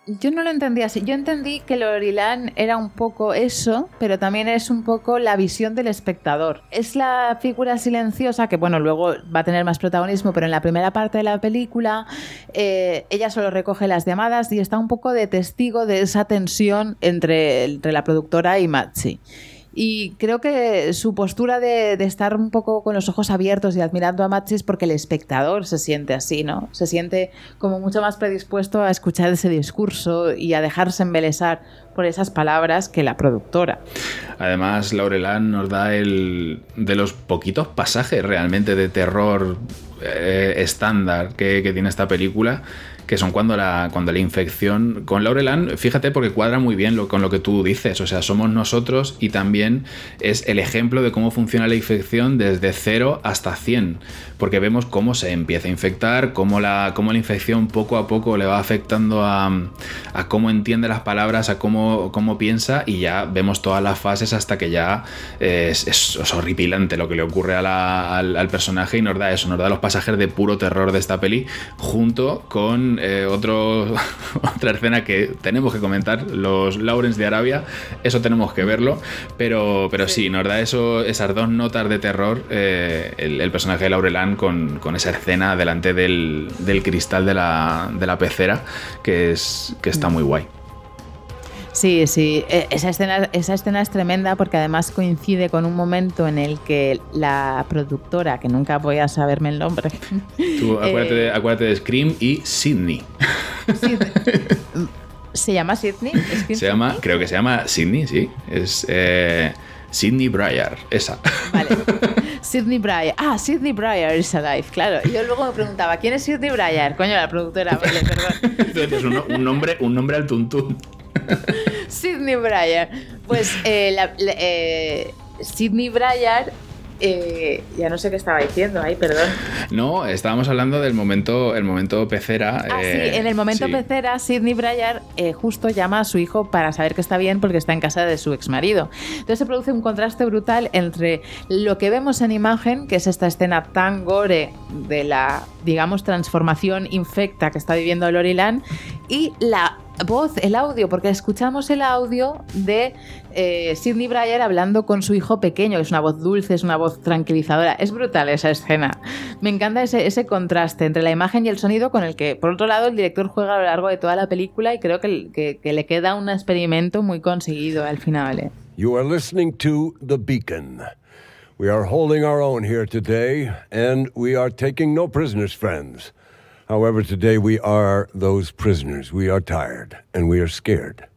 Yo no lo entendí así. Yo entendí que Lorilán era un poco eso, pero también es un poco la visión del espectador. Es la figura silenciosa que, bueno, luego va a tener más protagonismo, pero en la primera parte de la película eh, ella solo recoge las llamadas y está un poco de testigo de esa tensión entre, entre la productora y Matsi. Y creo que su postura de, estar un poco con los ojos abiertos y admirando a Matsi es porque el espectador se siente así, ¿no? Se siente como mucho más predispuesto a escuchar ese discurso y a dejarse embelesar por esas palabras que la productora. Además, Laurelán nos da el de los poquitos pasajes realmente de terror eh, estándar que tiene esta película que son cuando la, cuando la infección con Laurelán, fíjate porque cuadra muy bien con lo que tú dices, o sea, somos nosotros y también es el ejemplo de cómo funciona la infección desde 0 hasta 100, porque vemos cómo se empieza a infectar, cómo la, cómo la infección poco a poco le va afectando a, cómo entiende las palabras, a cómo, cómo piensa y ya vemos todas las fases hasta que ya es, es, es horripilante lo que le ocurre al, al personaje y nos da eso, nos da los pasajes de puro terror de esta peli junto con eh, otro, *laughs* otra escena que tenemos que comentar, los Lawrence de Arabia, eso tenemos que verlo, pero, pero sí. sí nos da eso, esas dos notas de terror, eh, el, el, personaje de Laurelán con, con, esa escena delante del, del cristal de la, de la, pecera, que, es, que está muy guay. Sí, sí, esa escena, esa escena es tremenda porque además coincide con un momento en el que la productora, que nunca voy a saberme el nombre. Tú *laughs* acuérdate, eh, de, acuérdate de Scream y Sydney. Sidney. ¿Se llama Sydney? Se llama, creo que se llama Sydney, sí. Es eh, Sydney Breyer, esa. Vale. *laughs* Sidney Breyer. Ah, Sidney Breyer is alive, claro. Yo luego me preguntaba, ¿quién es Sidney Breyer? Coño, la productora, vale, perdón. *laughs* Entonces, un, un, nombre, un nombre al tuntún. Sidney Breyer. Pues eh, la, la, eh, Sidney Breyer. Eh, ya no sé qué estaba diciendo ahí, perdón. No, estábamos hablando del momento, el momento pecera. Ah, sí, en el momento sí. pecera, Sidney Breyer eh, justo llama a su hijo para saber que está bien porque está en casa de su ex marido. Entonces se produce un contraste brutal entre lo que vemos en imagen, que es esta escena tan gore de la, digamos, transformación infecta que está viviendo Lorilan, y la voz, el audio, porque escuchamos el audio de eh, Sidney Breyer hablando con su hijo pequeño. Es una voz dulce, es una voz tranquilizadora. Es brutal esa escena. Me encanta ese, ese contraste entre la imagen y el sonido con el que, por otro lado, el director juega a lo largo de toda la película y creo que, que, le queda un experimento muy conseguido al final. ¿eh? We are holding our own here today, and we are taking no prisoners, friends. However, today we are those prisoners. We are tired and we are scared.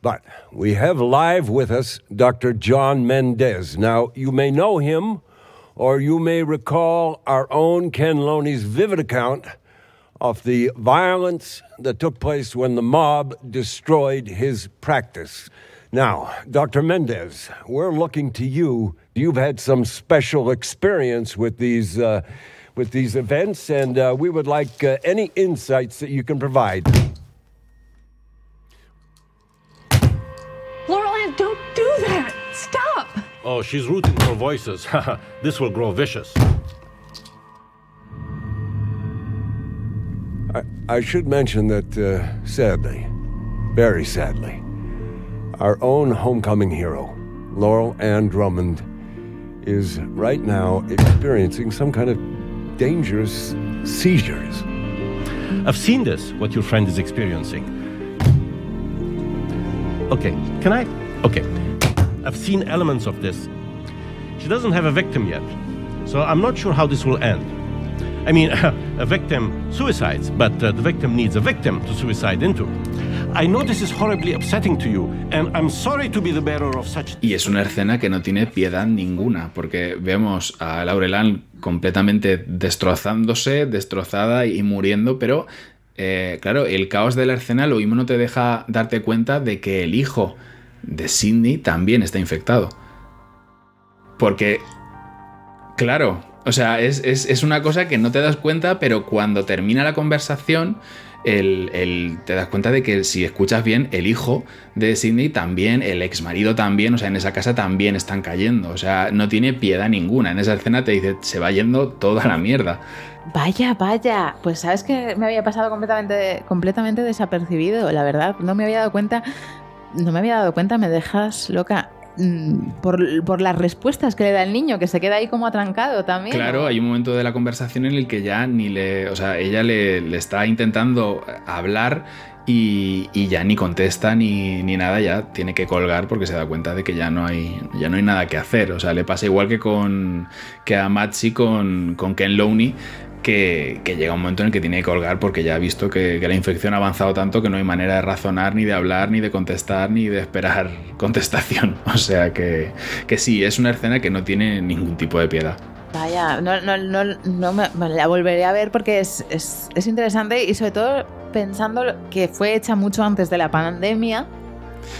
But we have live with us Dr. John Mendez. Now, you may know him, or you may recall our own Ken Loney's vivid account of the violence that took place when the mob destroyed his practice. Now, Dr. Mendez, we're looking to you. You've had some special experience with these. Uh, with these events, and uh, we would like uh, any insights that you can provide. Laurel Ann, don't do that! Stop! Oh, she's rooting for voices. *laughs* this will grow vicious. I, I should mention that, uh, sadly, very sadly, our own homecoming hero, Laurel Ann Drummond, is right now experiencing some kind of dangerous seizures. I've seen this, what your friend is experiencing. Okay, can I? Okay. I've seen elements of this. She doesn't have a victim yet, so I'm not sure how this will end. I mean, *laughs* a victim suicides, but uh, the victim needs a victim to suicide into. Y es una escena que no tiene piedad ninguna, porque vemos a Laurelán completamente destrozándose, destrozada y muriendo, pero eh, claro, el caos de la escena lo mismo no te deja darte cuenta de que el hijo de Sidney también está infectado. Porque, claro, o sea, es, es, es, una cosa que no te das cuenta, pero cuando termina la conversación, el, te das cuenta de que si escuchas bien, el hijo de Sidney también, el ex marido también, o sea, en esa casa también están cayendo. O sea, no tiene piedad ninguna. En esa escena te dice, se va yendo toda la mierda. Vaya, vaya. Pues sabes que me había pasado completamente, completamente desapercibido, la verdad. No me había dado cuenta. No me había dado cuenta, me dejas loca. Por, por, las respuestas que le da el niño, que se queda ahí como atrancado también. Claro, ¿no? hay un momento de la conversación en el que ya ni le. O sea, ella le, le está intentando hablar y, y, ya ni contesta ni, ni, nada, ya tiene que colgar porque se da cuenta de que ya no hay, ya no hay nada que hacer. O sea, le pasa igual que con que a Matsi con, con Ken Lowney, que, que, llega un momento en el que tiene que colgar porque ya ha visto que, que, la infección ha avanzado tanto que no hay manera de razonar, ni de hablar, ni de contestar, ni de esperar *laughs* contestación. *laughs* O sea que, que sí, es una escena que no tiene ningún tipo de piedad. Vaya, no, no, no, no me, la volveré a ver porque es, es, es interesante y sobre todo pensando que fue hecha mucho antes de la pandemia.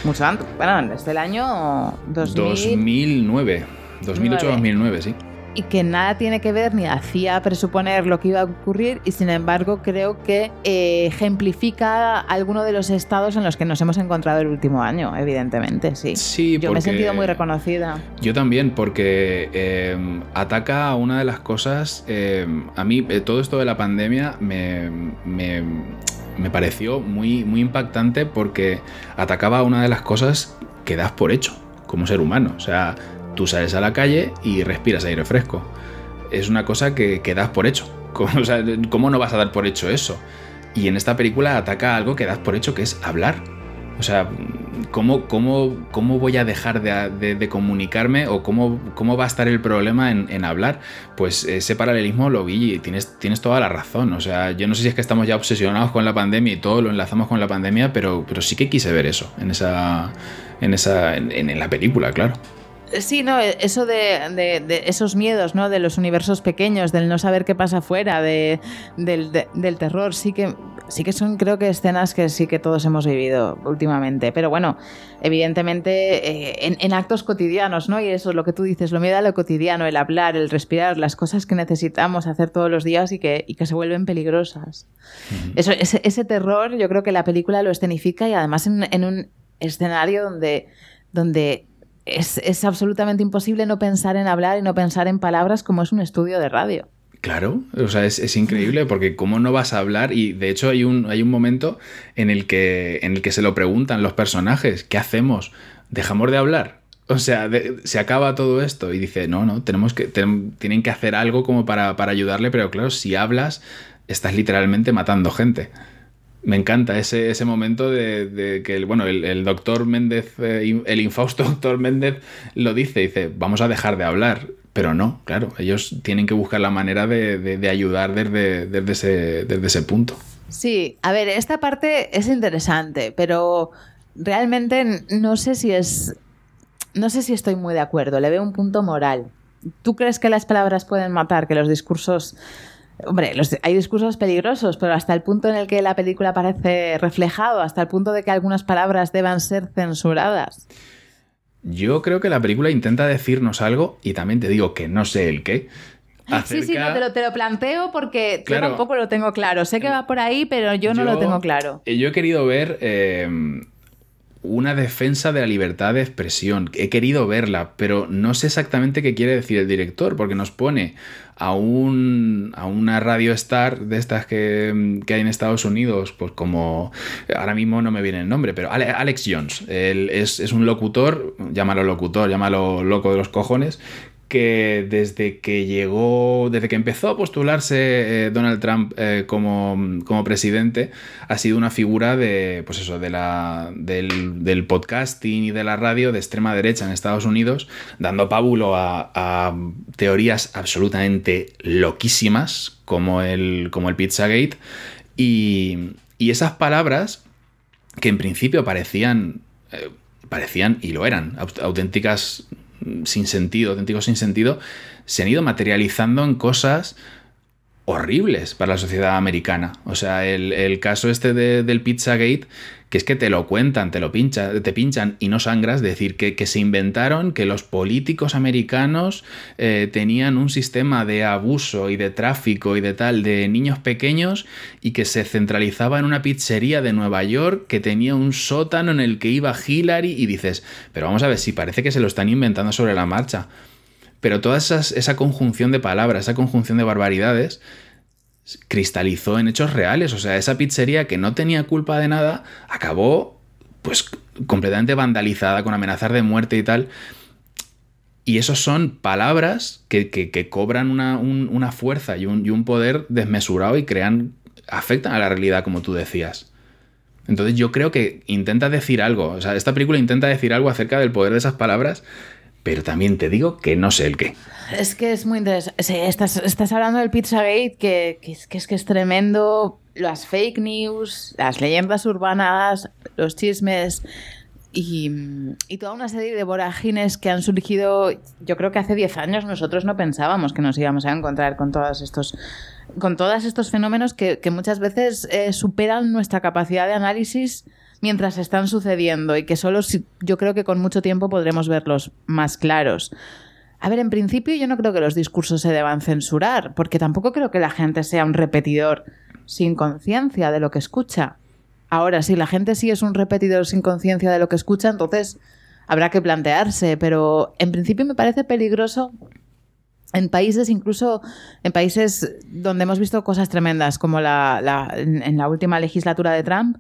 Mucho antes, bueno, desde el año 2000... 2009. 2008-2009, sí y que nada tiene que ver ni hacía presuponer lo que iba a ocurrir y sin embargo creo que eh, ejemplifica alguno de los estados en los que nos hemos encontrado el último año, evidentemente, sí. Sí, yo me he sentido muy reconocida. Yo también, porque eh, ataca a una de las cosas, eh, a mí todo esto de la pandemia me, me, me pareció muy, muy impactante porque atacaba a una de las cosas que das por hecho como ser humano, o sea tú sales a la calle y respiras aire fresco. Es una cosa que, que das por hecho. *laughs* ¿Cómo, o sea, ¿Cómo no vas a dar por hecho eso? Y en esta película ataca algo que das por hecho, que es hablar. O sea, ¿cómo, voy a dejar de, comunicarme o cómo, va a estar el problema en, hablar? Pues ese paralelismo lo vi y tienes, toda la razón. O sea, yo no sé si es que estamos ya obsesionados con la pandemia y todo lo enlazamos con la pandemia, pero, sí que quise ver eso en, esa, en la película, claro. Sí, no, eso de, de, de, esos miedos, ¿no? De los universos pequeños, del no saber qué pasa afuera, de, del, del, terror, sí que, sí que son, creo que escenas que sí que todos hemos vivido últimamente. Pero bueno, evidentemente eh, en, en, actos cotidianos, ¿no? Y eso es lo que tú dices, lo miedo a lo cotidiano, el hablar, el respirar, las cosas que necesitamos hacer todos los días y que, y que se vuelven peligrosas. Uh -huh. eso, ese, ese, terror, yo creo que la película lo escenifica y además en, en un escenario donde, donde es, es, absolutamente imposible no pensar en hablar y no pensar en palabras como es un estudio de radio. Claro, o sea, es, es, increíble porque cómo no vas a hablar y de hecho hay un, hay un momento en el, que, en el que se lo preguntan los personajes, ¿qué hacemos? ¿Dejamos de hablar? O sea, se acaba todo esto y dice, no, no, tenemos que, tienen que hacer algo como para, para, ayudarle, pero claro, si hablas, estás literalmente matando gente. Me encanta ese, ese momento de, que, bueno, el, doctor Méndez, eh, el infausto *laughs* doctor Méndez lo dice, dice, vamos a dejar de hablar. Pero no, claro, ellos tienen que buscar la manera de, ayudar desde, desde, ese, desde ese punto. Sí, a ver, esta parte es interesante, pero realmente no sé si es. No sé si estoy muy de acuerdo. Le veo un punto moral. ¿Tú crees que las palabras pueden matar? Que los discursos. Hombre, hay discursos peligrosos, pero hasta el punto en el que la película parece reflejado, hasta el punto de que algunas palabras deban ser censuradas. Yo creo que la película intenta decirnos algo, y también te digo que no sé el qué. *laughs* Sí, sí, no, te, lo, te lo planteo porque yo tampoco lo tengo claro. Sé que va por ahí, pero yo no lo tengo claro. Yo he querido ver eh, una defensa de la libertad de expresión. He querido verla, pero no sé exactamente qué quiere decir el director, porque nos pone a, un, a una radio star de estas que, hay en Estados Unidos, pues como ahora mismo no me viene el nombre, pero Alex Jones. Él es, es un locutor, llámalo locutor, llámalo loco de los cojones, que desde que llegó, desde que empezó a postularse eh, Donald Trump eh, como, presidente, ha sido una figura de, pues eso, de la, del, podcasting y de la radio de extrema derecha en Estados Unidos, dando pábulo a, teorías absolutamente loquísimas, como el, como el Pizzagate, y, y esas palabras que en principio parecían, eh, parecían y lo eran, auténticas sin sentido, auténticos sin sentido, se han ido materializando en cosas horribles para la sociedad americana. O sea, el, caso este de, del Pizzagate, que es que te lo cuentan, te lo pinchan, te pinchan y no sangras, decir, que, se inventaron que los políticos americanos eh, tenían un sistema de abuso y de tráfico y de tal de niños pequeños y que se centralizaba en una pizzería de Nueva York que tenía un sótano en el que iba Hillary y dices, pero vamos a ver si parece que se lo están inventando sobre la marcha. Pero toda esa conjunción de palabras, esa conjunción de barbaridades, cristalizó en hechos reales. O sea, esa pizzería que no tenía culpa de nada, acabó pues completamente vandalizada, con amenazas de muerte y tal. Y esos son palabras que, cobran una, fuerza y un, y un, poder desmesurado y crean, afectan a la realidad, como tú decías. Entonces yo creo que intenta decir algo, o sea, esta película intenta decir algo acerca del poder de esas palabras pero también te digo que no sé el qué. Es que es muy interesante. estás, hablando del Pizzagate, que, que, es, que, es, que es tremendo. Las fake news, las leyendas urbanas, los chismes y, y, toda una serie de vorágines que han surgido. Yo creo que hace 10 años nosotros no pensábamos que nos íbamos a encontrar con todos estos, con todos estos fenómenos que, que muchas veces eh, superan nuestra capacidad de análisis mientras están sucediendo y que solo yo creo que con mucho tiempo podremos verlos más claros. A ver, en principio yo no creo que los discursos se deban censurar, porque tampoco creo que la gente sea un repetidor sin conciencia de lo que escucha. Ahora, si la gente sí es un repetidor sin conciencia de lo que escucha, entonces habrá que plantearse, pero en principio me parece peligroso en países, incluso en países donde hemos visto cosas tremendas, como la, en la última legislatura de Trump,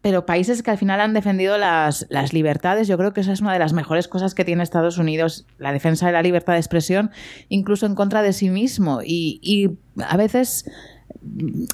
pero países que al final han defendido las, libertades, yo creo que esa es una de las mejores cosas que tiene Estados Unidos, la defensa de la libertad de expresión, incluso en contra de sí mismo. Y, a veces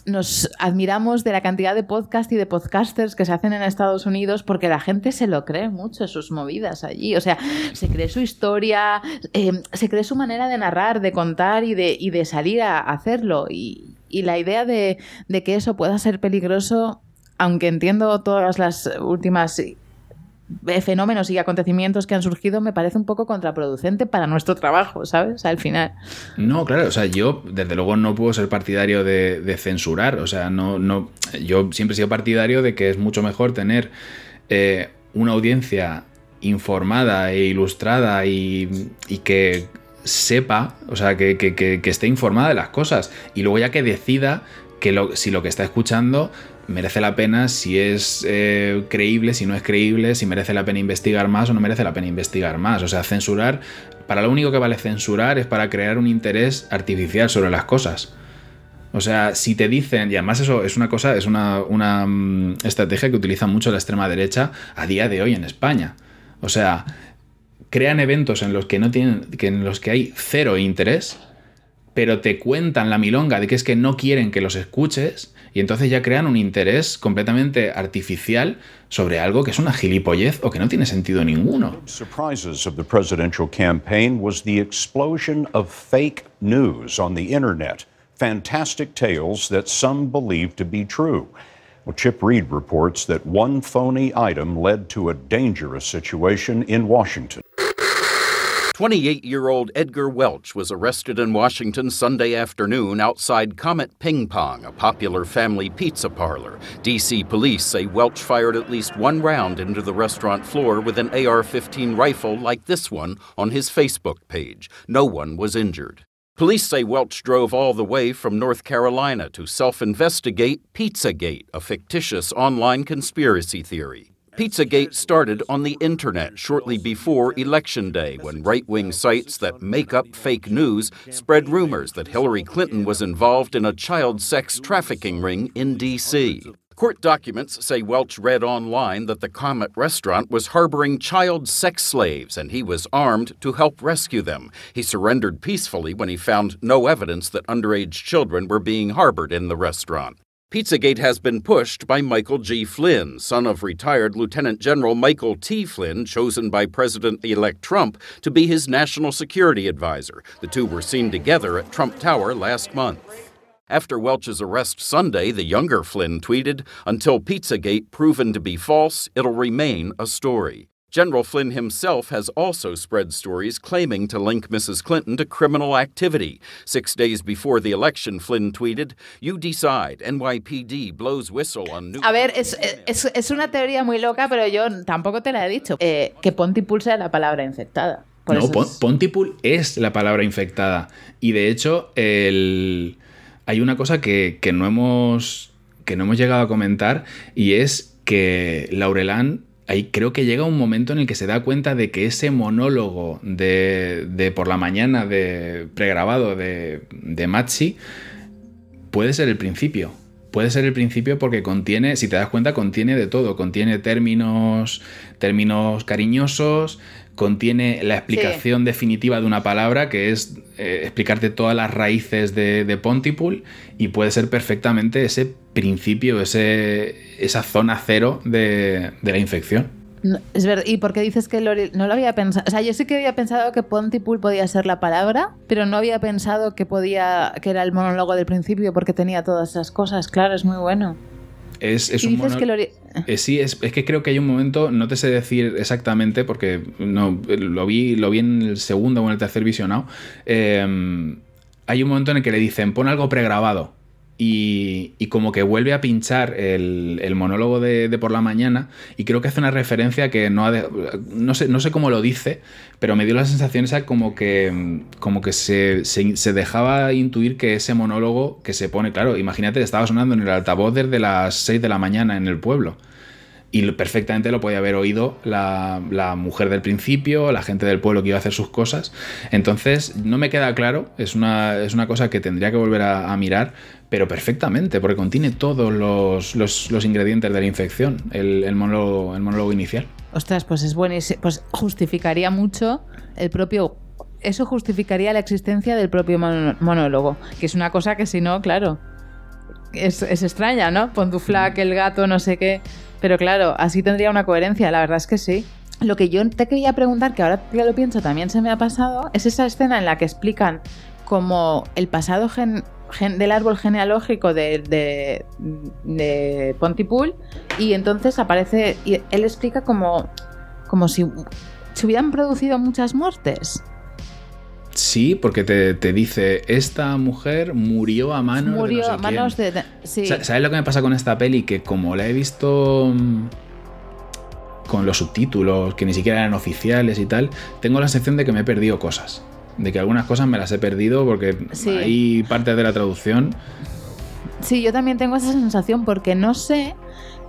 nos admiramos de la cantidad de podcast y de podcasters que se hacen en Estados Unidos porque la gente se lo cree mucho, sus movidas allí. O sea, se cree su historia, eh, se cree su manera de narrar, de contar y de, y de salir a hacerlo. Y, la idea de, de que eso pueda ser peligroso aunque entiendo todas las últimas eh, fenómenos y acontecimientos que han surgido, me parece un poco contraproducente para nuestro trabajo, ¿sabes? Al final. No, claro, o sea, yo desde luego no puedo ser partidario de, censurar, o sea, no, no, yo siempre he sido partidario de que es mucho mejor tener eh, una audiencia informada e ilustrada y, que sepa, o sea, que, esté informada de las cosas y luego ya que decida que si lo que está escuchando merece la pena, si es eh, creíble, si no es creíble, si merece la pena investigar más o no merece la pena investigar más. O sea, censurar para lo único que vale censurar es para crear un interés artificial sobre las cosas. O sea, si te dicen, y además eso es una cosa, es una, una mm, estrategia que utiliza mucho la extrema derecha a día de hoy en España. O sea, crean eventos en los que no tienen, que en los que hay cero interés, pero te cuentan la milonga de que es que no quieren que los escuches, y entonces ya crean un interés completamente artificial sobre algo que es una gilipollez o que no tiene sentido ninguno. Surprises of the presidential campaign was the explosion of fake news on the internet. Fantastic tales that some believe to be true. Well, Chip Reed reports that one phony item led to a dangerous situation in Washington. 28 year old Edgar Welch was arrested in Washington Sunday afternoon outside Comet Ping Pong, a popular family pizza parlor. D.C. police say Welch fired at least one round into the restaurant floor with an AR 15 rifle like this one on his Facebook page. No one was injured. Police say Welch drove all the way from North Carolina to self investigate Pizzagate, a fictitious online conspiracy theory. Pizzagate started on the internet shortly before Election Day when right wing sites that make up fake news spread rumors that Hillary Clinton was involved in a child sex trafficking ring in D.C. Court documents say Welch read online that the Comet restaurant was harboring child sex slaves and he was armed to help rescue them. He surrendered peacefully when he found no evidence that underage children were being harbored in the restaurant. Pizzagate has been pushed by Michael G. Flynn, son of retired Lieutenant General Michael T. Flynn, chosen by President elect Trump to be his national security advisor. The two were seen together at Trump Tower last month. After Welch's arrest Sunday, the younger Flynn tweeted, Until Pizzagate proven to be false, it'll remain a story. General Flynn himself has also spread stories claiming to link Mrs. Clinton to criminal activity. Six days before the election, Flynn tweeted, You decide. NYPD blows whistle on new. A ver, es, es, es una teoría muy loca, pero yo tampoco te la he dicho. Eh, que Pontypool sea la palabra infectada. Por no, es- Pontypool es la palabra infectada. Y de hecho, el... hay una cosa que, que no hemos, que no hemos llegado a comentar y es que Laurelán ahí creo que llega un momento en el que se da cuenta de que ese monólogo de, de por la mañana de pregrabado de, de Machi puede ser el principio. Puede ser el principio porque contiene, si te das cuenta, contiene de todo. Contiene términos, términos cariñosos, contiene la explicación definitiva de una palabra, que es eh, explicarte todas las raíces de, Pontypool, y puede ser perfectamente ese principio, ese, esa zona cero de, de la infección. Es verdad. ¿Y por qué dices que Lori- no lo había pensado? O sea, yo sí que había pensado que Pontypool podía ser la palabra, pero no había pensado que podía que era el monólogo del principio porque tenía todas esas cosas. Claro, es muy bueno. Es, es un mono- que Lori- Eh, sí, es, es que creo que hay un momento, no te sé decir exactamente porque no, lo, vi, lo vi en el segundo o en el tercer visionado. eh, hay un momento en el que le dicen, pon algo pregrabado. Y, y como que vuelve a pinchar el, monólogo de, por la mañana y creo que hace una referencia que no ha de- no, sé, no sé cómo lo dice, pero me dio la sensación esa como que, como que se, se- dejaba intuir que ese monólogo que se pone, claro, imagínate, estaba sonando en el altavoz desde las 6 de la mañana en el pueblo. Y perfectamente lo podía haber oído la, la mujer del principio, la gente del pueblo que iba a hacer sus cosas. Entonces, no me queda claro, es una, es una cosa que tendría que volver a mirar, pero perfectamente, porque contiene todos los, los- los ingredientes de la infección, el, el monólogo, el monólogo inicial. Ostras, pues es buenísimo. Pues justificaría mucho el propio. Eso justificaría la existencia del propio monólogo. Que es una cosa que si no, claro. Es, es extraña, ¿no? Pontuflac, el gato, no sé qué. Pero claro, así tendría una coherencia. La verdad es que sí. Lo que yo te quería preguntar, que ahora que lo pienso también se me ha pasado, es esa escena en la que explican como el pasado gen- del árbol genealógico de, de, de Pontypool y entonces aparece y él explica como, como si se hubieran producido muchas muertes. Sí, porque te, te dice, esta mujer murió a manos Murió de no sé a manos quién". de... de- sí. Sa- ¿Sabes lo que me pasa con esta peli? Que como la he visto mm, con los subtítulos, que ni siquiera eran oficiales y tal, tengo la sensación de que me he perdido cosas. De que algunas cosas me las he perdido porque Sí. hay partes de la traducción. Sí, yo también tengo esa sensación porque no sé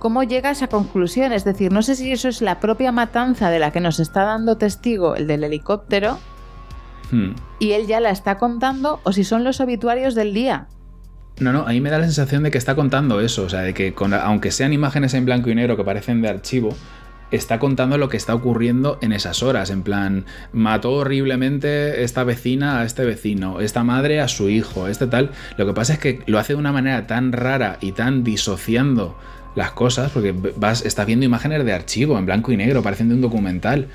cómo llega a esa conclusión. Es decir, no sé si eso es la propia matanza de la que nos está dando testigo el del helicóptero Hmm. y él ya la está contando o si son los obituarios del día. No, no, a mí me da la sensación de que está contando eso, o sea, de que con- aunque sean imágenes en blanco y negro que parecen de archivo, está contando lo que está ocurriendo en esas horas, en plan, mató horriblemente esta vecina a este vecino, esta madre a su hijo, este tal. Lo que pasa es que lo hace de una manera tan rara y tan disociando las cosas, porque vas, estás viendo imágenes de archivo en blanco y negro, parecen de un documental.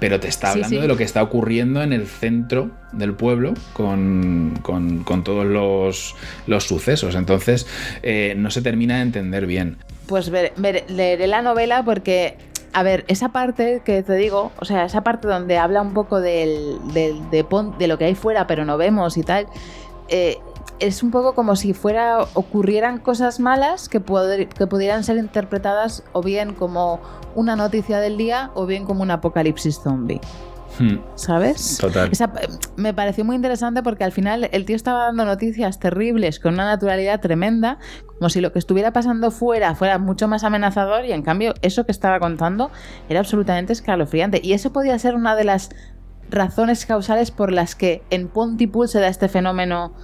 Pero te está Sí, hablando sí. de lo que está ocurriendo en el centro del pueblo con, con- con todos los, los sucesos. Entonces, eh, no se termina de entender bien. Pues ver- ver- leeré la novela porque, a ver, esa parte que te digo, o sea, esa parte donde habla un poco del, de, lo que hay fuera pero no vemos y tal, eh, es un poco como si fuera ocurrieran cosas malas que pudieran ser interpretadas o bien como una noticia del día o bien como un apocalipsis zombie. Hmm, ¿Sabes? Total. Esa- me pareció muy interesante porque al final el tío estaba dando noticias terribles con una naturalidad tremenda, como si lo que estuviera pasando fuera fuera mucho más amenazador y en cambio eso que estaba contando era absolutamente escalofriante. Y eso podía ser una de las razones causales por las que en Pontypool se da este fenómeno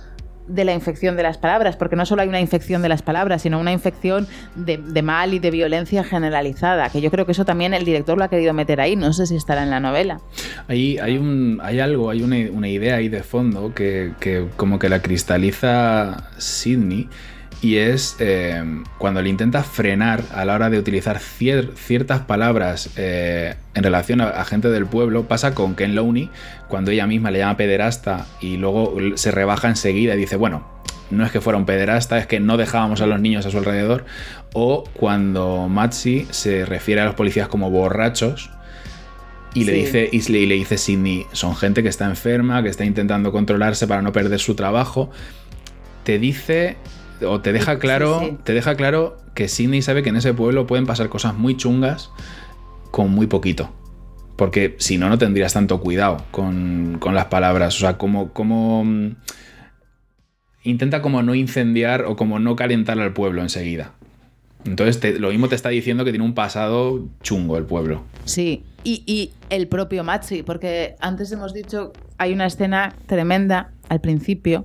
de la infección de las palabras, porque no solo hay una infección de las palabras, sino una infección de, mal y de violencia generalizada, que yo creo que eso también el director lo ha querido meter ahí, no sé si estará en la novela. Hay, hay, un, hay algo, hay una, una idea ahí de fondo que, que como que la cristaliza Sidney y es eh, cuando le intenta frenar a la hora de utilizar cier- ciertas palabras eh, en relación a, a gente del pueblo, pasa con Ken Looney, cuando ella misma le llama pederasta y luego se rebaja enseguida y dice, bueno, no es que fuera un pederasta, es que no dejábamos a los niños a su alrededor, o cuando Matsi se refiere a los policías como borrachos, y le dice, y le, y le dice Sidney, son gente que está enferma, que está intentando controlarse para no perder su trabajo. Te dice, o te deja claro, sí. te deja claro que Sidney sabe que en ese pueblo pueden pasar cosas muy chungas con muy poquito. Porque si no, no tendrías tanto cuidado con, con las palabras. O sea, como, como. mm, Intenta como no incendiar o como no calentar al pueblo enseguida. Entonces, te- lo mismo te está diciendo que tiene un pasado chungo el pueblo. Sí, y, y el propio Matsi, porque antes hemos dicho, hay una escena tremenda al principio.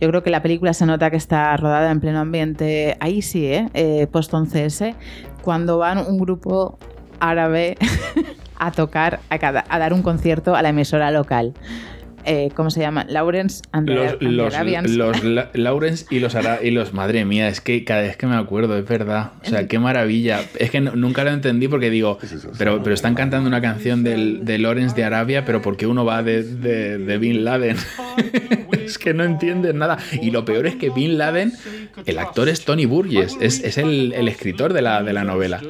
Yo creo que la película se nota que está rodada en pleno ambiente, ahí sí, ¿eh? Eh, post 11S, cuando van un grupo árabe *laughs* a tocar, a, cada- a dar un concierto a la emisora local. Eh, ¿Cómo se llama? Lawrence and the, Los, and the los, Arabians. los La- *laughs* Lawrence y los, Ara- y los. Madre mía, es que cada vez que me acuerdo, es verdad. O sea, qué maravilla. Es que no- nunca lo entendí porque digo, pero, pero están cantando una canción del, de Lawrence de Arabia, pero ¿por qué uno va de, de- de Bin Laden? *laughs* es que no entienden nada. Y lo peor es que Bin Laden, el actor es Tony Burgess, es, es el, el escritor de la, de la novela.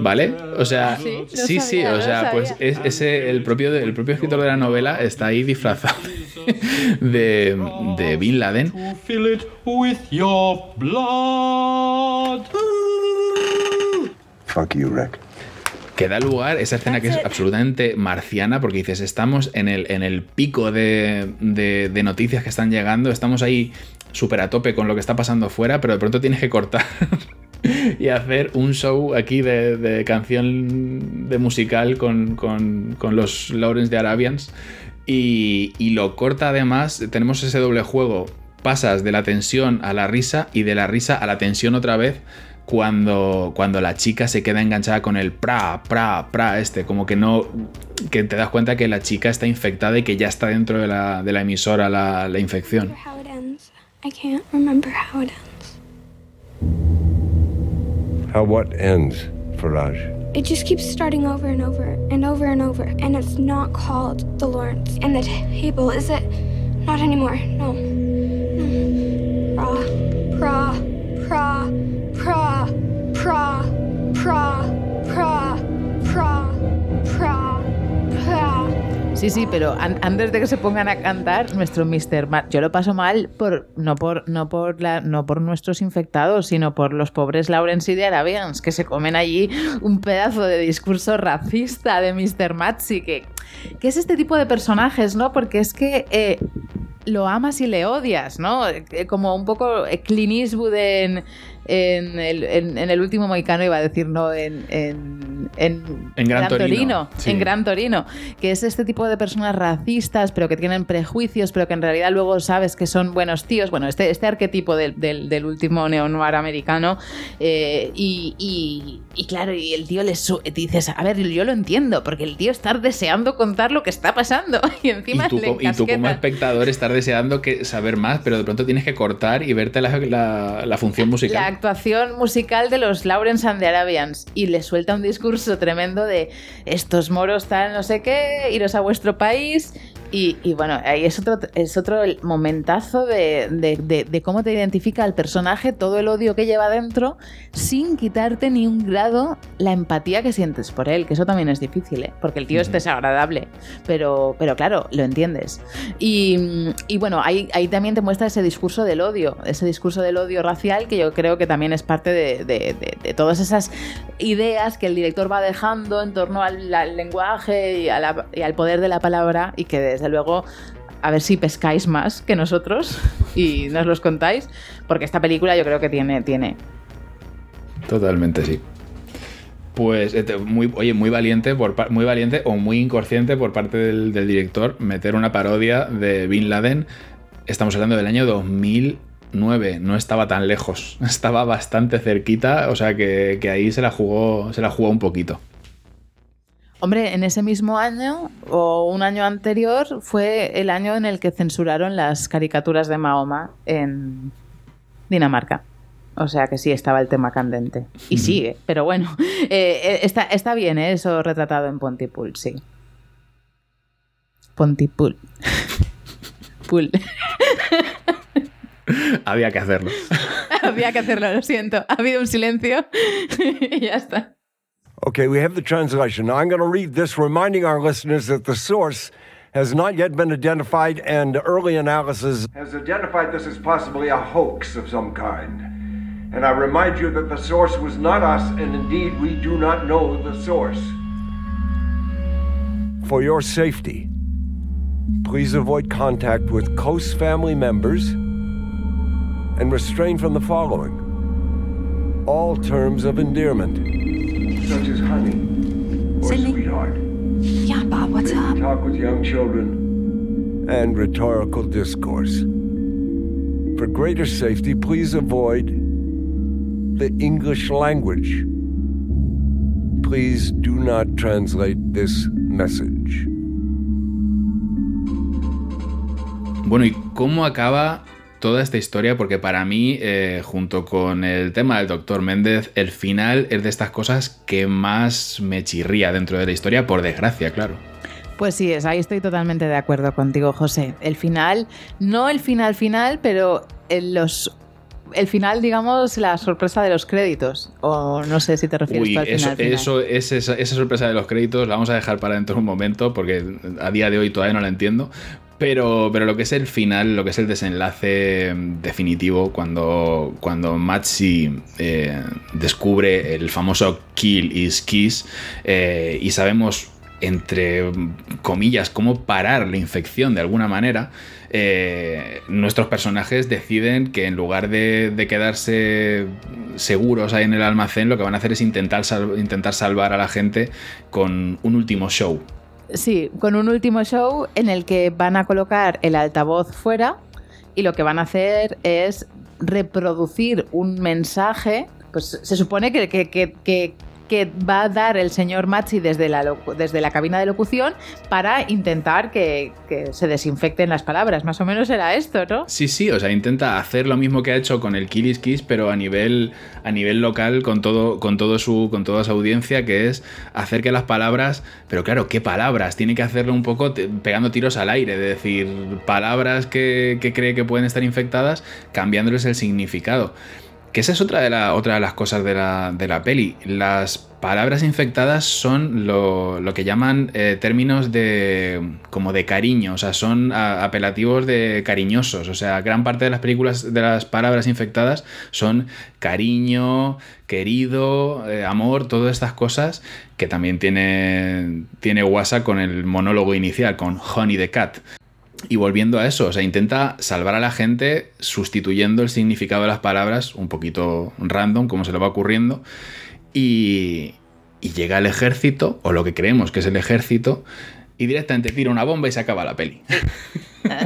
¿Vale? O sea, Sí, sí, sí, o sea, pues es, ese, el, propio, el propio escritor de la novela está ahí disfrazado *laughs* de, de Bin Laden. Fuck you, Rick. que da lugar, esa escena que es absolutamente marciana, porque dices, estamos en el, en el pico de, de- de noticias que están llegando, estamos ahí súper a tope con lo que está pasando fuera, pero de pronto tienes que cortar *laughs* y hacer un show aquí de, de canción de musical con, con- con los Lawrence de Arabians. Y, y lo corta además, tenemos ese doble juego, pasas de la tensión a la risa y de la risa a la tensión otra vez cuando, cuando la chica se queda enganchada con el pra, pra, pra, este, como que no, que te das cuenta que la chica está infectada y que ya está dentro de la, de la emisora la, la infección. how it ends. I can't remember how it ends. How what ends, Faraj? It just keeps starting over and over and over and over, and it's not called the Lawrence. And the table, is it? Not anymore. No. Mm. Pra, pra, pra, pra, pra, pra, pra, pra, pra, pra. Sí, sí, pero an- antes de que se pongan a cantar, nuestro Mr. Mar yo lo paso mal por no por no por la, no por nuestros infectados, sino por los pobres Lawrence y de Arabians que se comen allí un pedazo de discurso racista de Mr. Matsi que que es este tipo de personajes, ¿no? Porque es que eh, lo amas y le odias, ¿no? Eh, Como un poco Clint Eastwood en, en el, en- en el último Moicano, iba a decir, no, en, en, Gran Torino, sí. en Gran Torino, que es este tipo de personas racistas, pero que tienen prejuicios, pero que en realidad luego sabes que son buenos tíos. Bueno, este, este arquetipo del, del, del último neo-noir americano. eh, y, y- y claro, y el tío le su- dices, a ver, yo lo entiendo, porque el tío está deseando contar lo que está pasando. *laughs* Y encima Y tú, le y tú como espectador estás deseando que, saber más, pero de pronto tienes que cortar y verte la, la- la función musical. La actuación musical de los Lawrence and the Arabians. Y le suelta un discurso tremendo de estos moros tal no sé qué, iros a vuestro país y, y bueno, ahí es otro, es otro momentazo de, de- de- de cómo te identifica el personaje, todo el odio que lleva dentro, sin quitarte ni un grado la empatía que sientes por él, que eso también es difícil, ¿eh? porque el tío es desagradable, pero, pero claro, lo entiendes. Y, y bueno, ahí, ahí también te muestra ese discurso del odio, ese discurso del odio racial que yo creo que también es parte de, de- de- de todas esas ideas que el director va dejando en torno al, al lenguaje y, a la- y al poder de la palabra y que desde luego a ver si pescáis más que nosotros y nos los contáis, porque esta película yo creo que tiene, tiene. Totalmente, sí. Pues, este, muy, oye, muy valiente, por, muy valiente o muy inconsciente por parte del, del director meter una parodia de Bin Laden. Estamos hablando del año 2009, no estaba tan lejos, *laughs* estaba bastante cerquita, o sea que, que ahí se la jugó, se la jugó un poquito. Hombre, en ese mismo año o un año anterior fue el año en el que censuraron las caricaturas de Mahoma en Dinamarca. O sea que sí estaba el tema candente. Y Ujú. sigue, pero bueno, *laughs* eh, eh, está, está bien ¿eh? eso retratado en Pontypool, sí. Pontypool. *laughs* Pool. Había que hacerlo. *laughs* Había que hacerlo, lo siento. Ha habido un silencio y ya está. Okay, we have the translation. Now I'm going to read this, reminding our listeners that the source has not yet been identified, and early analysis has identified this as possibly a hoax of some kind. And I remind you that the source was not us, and indeed we do not know the source. For your safety, please avoid contact with close family members and restrain from the following all terms of endearment, such as honey or Sydney? sweetheart, Yeah, Bob, what's up? talk with young children, and rhetorical discourse. For greater safety, please avoid the English language. Please do not translate this message. Bueno, ¿y cómo acaba toda esta historia? Porque para mí, eh, junto con el tema del doctor Méndez, el final es de estas cosas que más me chirría dentro de la historia, por desgracia, claro. Pues sí, es, ahí estoy totalmente de acuerdo contigo, José. El final, no el final final, pero el, los, el final, digamos, la sorpresa de los créditos. O no sé si te refieres Uy, tú al eso, final. eso es esa, esa sorpresa de los créditos, la vamos a dejar para dentro de un momento, porque a día de hoy todavía no la entiendo. Pero, pero lo que es el final, lo que es el desenlace definitivo, cuando, cuando eh, descubre el famoso Kill is Kiss eh, y sabemos, entre comillas, cómo parar la infección de alguna manera, eh, nuestros personajes deciden que en lugar de, de quedarse seguros ahí en el almacén, lo que van a hacer es intentar, intentar salvar a la gente con un último show. Sí, con un último show en el que van a colocar el altavoz fuera y lo que van a hacer es reproducir un mensaje. Pues se supone que, que- que- que- que va a dar el señor Machi desde la, desde la cabina de locución para intentar que, que se desinfecten las palabras. Más o menos era esto, ¿no? Sí, sí, o sea, intenta hacer lo mismo que ha hecho con el Killis Kiss, pero a nivel, a nivel local, con todo, con todo su, con toda su audiencia, que es hacer que las palabras, pero claro, ¿qué palabras? Tiene que hacerlo un poco pegando tiros al aire, de decir palabras que, que cree que pueden estar infectadas, cambiándoles el significado. Que esa es otra de, de las cosas de la, de la peli. Las palabras infectadas son lo, lo que llaman eh, términos de como de cariño, o sea, son apelativos de cariñosos. O sea, gran parte de las películas de las palabras infectadas son cariño, querido, eh, amor, todas estas cosas que también tiene, tiene WhatsApp con el monólogo inicial, con Honey the Cat. Y volviendo a eso, o sea, intenta salvar a la gente sustituyendo el significado de las palabras un poquito random, como se le va ocurriendo. Y, llega el ejército, o lo que creemos que es el ejército, y directamente tira una bomba y se acaba la peli. *laughs*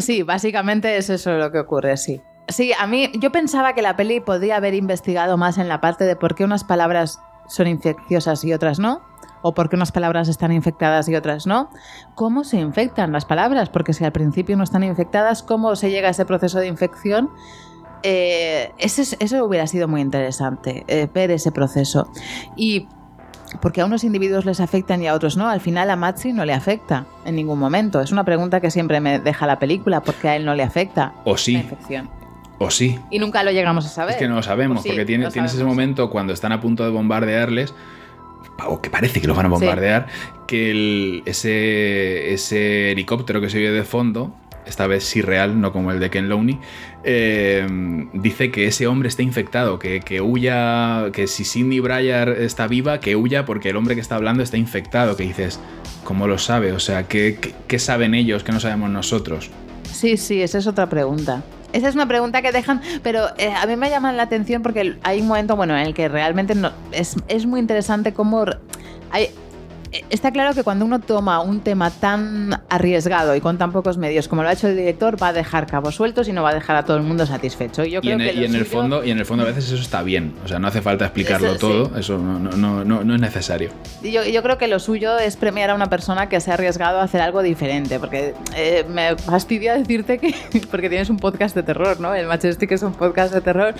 Sí, básicamente es eso lo que ocurre, sí. Sí, a mí yo pensaba que la peli podría haber investigado más en la parte de por qué unas palabras son infecciosas y otras no, o por qué unas palabras están infectadas y otras no. ¿Cómo se infectan las palabras? Porque si al principio no están infectadas, ¿cómo se llega a ese proceso de infección? Eh, ese eso hubiera sido muy interesante, eh, ver ese proceso. Y porque a unos individuos les afectan y a otros no. Al final a Matsi no le afecta en ningún momento. Es una pregunta que siempre me deja la película, porque a él no le afecta O la sí, infección. o sí. Y nunca lo llegamos a saber. Es que no lo sabemos, sí, porque tiene- tienes ese momento cuando están a punto de bombardearles, o que parece que los van a bombardear, que el- ese, ese helicóptero que se oye de fondo, esta vez sí real, no como el de Ken Lowney, eh, dice que ese hombre está infectado, que, que huya, que si Cindy Bryer está viva, que huya porque el hombre que está hablando está infectado, que dices, ¿cómo lo sabe? O sea, ¿qué, qué- qué saben ellos que no sabemos nosotros? Sí, sí, esa es otra pregunta. Esa es una pregunta que dejan, pero eh, a mí me llama la atención porque hay un momento, bueno, en el que realmente no, es, es muy interesante cómo... hay- está claro que cuando uno toma un tema tan arriesgado y con tan pocos medios como lo ha hecho el director, va a dejar cabos sueltos y no va a dejar a todo el mundo satisfecho. Y Yo Y creo en, que el, y en el fondo y en el fondo a veces eso está bien o sea no hace falta explicarlo Eso, sí. todo eso no, no, no, no, no es necesario Yo, yo creo que lo suyo es premiar a una persona que se ha arriesgado a hacer algo diferente, porque eh, me fastidia decirte que, *laughs* porque tienes un podcast de terror, ¿no? El Majestic es un podcast de terror,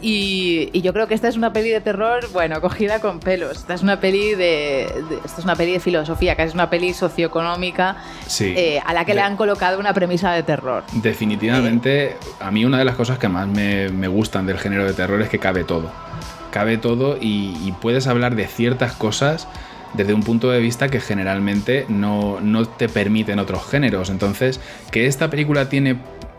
y, y yo creo que esta es una peli de terror, bueno, cogida con pelos. Esta es una peli de, de- esta es una peli de filosofía, que es una peli socioeconómica sí eh, a la que le han colocado una premisa de terror. definitivamente a mí una de las cosas que más me, me gustan del género de terror es que cabe todo cabe todo y, y puedes hablar de ciertas cosas desde un punto de vista que generalmente no, no te permiten otros géneros entonces que esta película tiene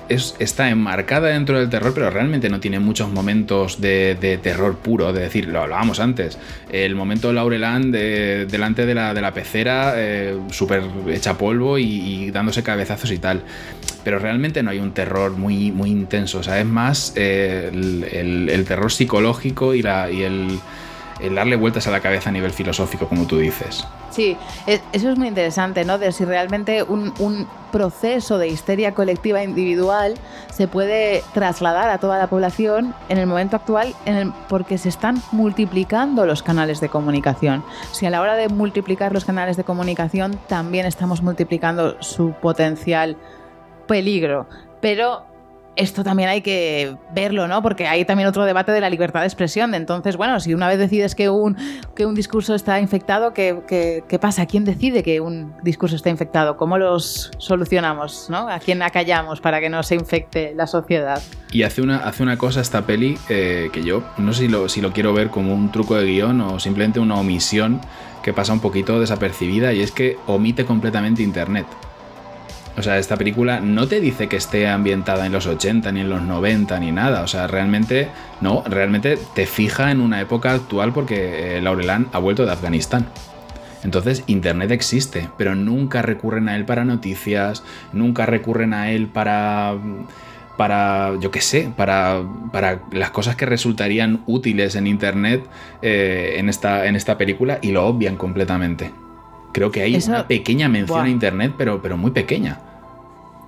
es- está enmarcada dentro del terror, pero realmente no tiene muchos momentos de, terror puro. De decir, lo hablábamos antes, el momento de Laurelan de- delante de la, de la pecera, eh, súper hecha polvo y, dándose cabezazos y tal. Pero realmente no hay un terror muy, muy intenso. O sea, es más eh, el terror psicológico y, la, y el, el darle vueltas a la cabeza a nivel filosófico, como tú dices. Sí, e- eso es muy interesante, ¿no? De si realmente un, un proceso de histeria colectiva individual se puede trasladar a toda la población en el momento actual, en el- porque se están multiplicando los canales de comunicación. Si a la hora de multiplicar los canales de comunicación también estamos multiplicando su potencial peligro, pero esto también hay que verlo, ¿no? Porque hay también otro debate de la libertad de expresión. Entonces, bueno, si una vez decides que un, que un discurso está infectado, ¿qué, qué, qué pasa? ¿Quién decide que un discurso está infectado? ¿Cómo los solucionamos? ¿no? ¿A quién acallamos para que no se infecte la sociedad? Y hace una, hace una cosa esta peli eh, que yo no sé si lo, si lo quiero ver como un truco de guion o simplemente una omisión que pasa un poquito desapercibida y es que omite completamente Internet. O sea, esta película no te dice que esté ambientada en los 80 ni en los 90 ni nada. O sea, realmente no, realmente te fija en una época actual porque eh, Laurelan ha vuelto de Afganistán. Entonces, Internet existe, pero nunca recurren a él para noticias, nunca recurren a él para para, yo qué sé, para, para las cosas que resultarían útiles en Internet eh, en, esta, en esta película y lo obvian completamente. Creo que hay Eso- una pequeña mención Buah. a Internet, pero, pero muy pequeña.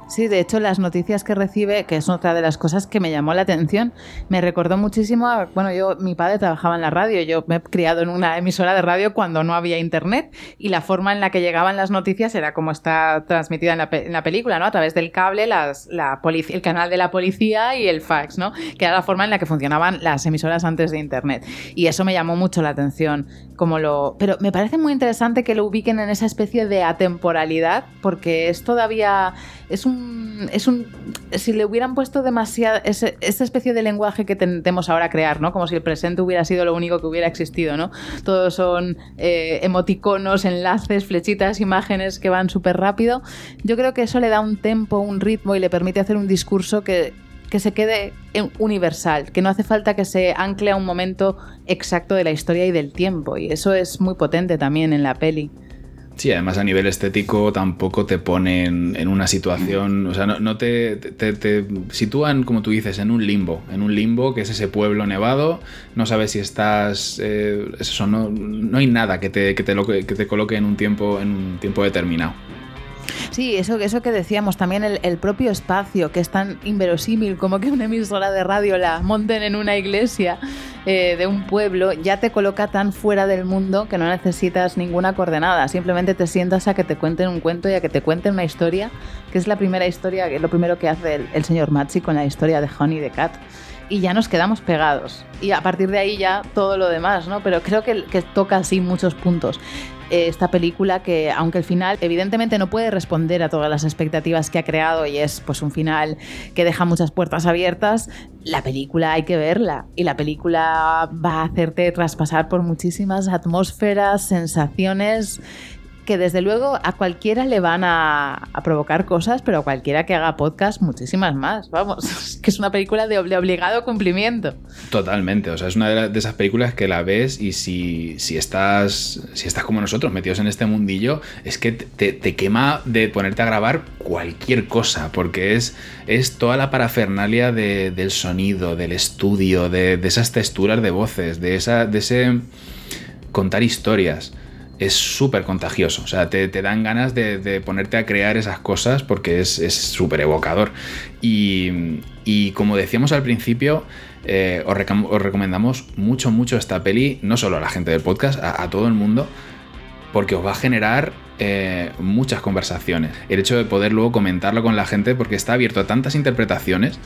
Sí, de hecho, las noticias que recibe, que es otra de las cosas que me llamó la atención, me recordó muchísimo a. Bueno, yo, mi padre trabajaba en la radio, yo me he criado en una emisora de radio cuando no había internet y la forma en la que llegaban las noticias era como está transmitida en la, película, ¿no? A través del cable, las, la el canal de la policía y el fax, ¿no? Que era la forma en la que funcionaban las emisoras antes de internet. Y eso me llamó mucho la atención. Como lo... Pero me parece muy interesante que lo ubiquen en esa especie de atemporalidad, porque es todavía. Es un. Es un si le hubieran puesto demasiada. esa especie de lenguaje que tendemos ahora a crear, ¿no? Como si el presente hubiera sido lo único que hubiera existido, ¿no? Todos son eh, emoticonos, enlaces, flechitas, imágenes que van súper rápido. Yo creo que eso le da un tempo, un ritmo y le permite hacer un discurso que que se quede universal, que no hace falta que se ancle a un momento exacto de la historia y del tiempo. Y eso es muy potente también en la peli. Sí, además a nivel estético tampoco te ponen en una situación, o sea, no, te, te, sitúan, como tú dices, en un limbo, en un limbo que es ese pueblo nevado, no sabes si estás, eh, eso, no, no, hay nada que te, que te, lo, que te coloque en un tiempo, en un tiempo determinado. Sí, eso, eso que decíamos, también el, propio espacio, que es tan inverosímil como que una emisora de radio la monten en una iglesia eh, de un pueblo, ya te coloca tan fuera del mundo que no necesitas ninguna coordenada. Simplemente te sientas a que te cuenten un cuento y a que te cuenten una historia, que es la primera historia, lo primero que hace el, señor Machi con la historia de Honey the Cat y ya nos quedamos pegados. Y a partir de ahí ya todo lo demás, ¿no? Pero creo que toca así muchos puntos. Esta película que, aunque el final evidentemente no puede responder a todas las expectativas que ha creado y es pues un final que deja muchas puertas abiertas, la película hay que verla. Y la película va a hacerte traspasar por muchísimas atmósferas, sensaciones que desde luego a cualquiera le van a, provocar cosas, pero a cualquiera que haga podcast muchísimas más. Vamos, *laughs* que es una película de obligado cumplimiento. Totalmente, o sea, es una de, esas películas que la ves y si, si, estás, si estás como nosotros metidos en este mundillo, es que te, quema de ponerte a grabar cualquier cosa, porque es, es toda la parafernalia del sonido, del estudio, de, de esas texturas de voces, de, esa, de ese contar historias es súper contagioso. O sea, te, dan ganas de, ponerte a crear esas cosas porque es súper evocador. Y, como decíamos al principio, eh, os, recomendamos mucho, mucho esta peli, no solo a la gente del podcast, a, todo el mundo, porque os va a generar eh, muchas conversaciones. El hecho de poder luego comentarlo con la gente, porque está abierto a tantas interpretaciones.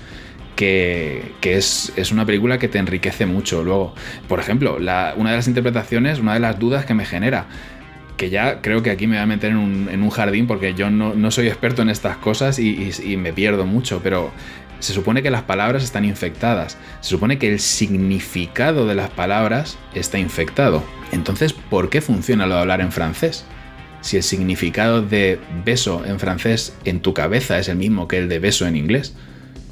Que, es, una película que te enriquece mucho. Luego, por ejemplo, una de las interpretaciones, una de las dudas que me genera, que ya creo que aquí me voy a meter en un, jardín porque yo no, soy experto en estas cosas y, me pierdo mucho, pero se supone que las palabras están infectadas, se supone que el significado de las palabras está infectado. Entonces, ¿por qué funciona lo de hablar en francés? Si el significado de beso en francés en tu cabeza es el mismo que el de beso en inglés.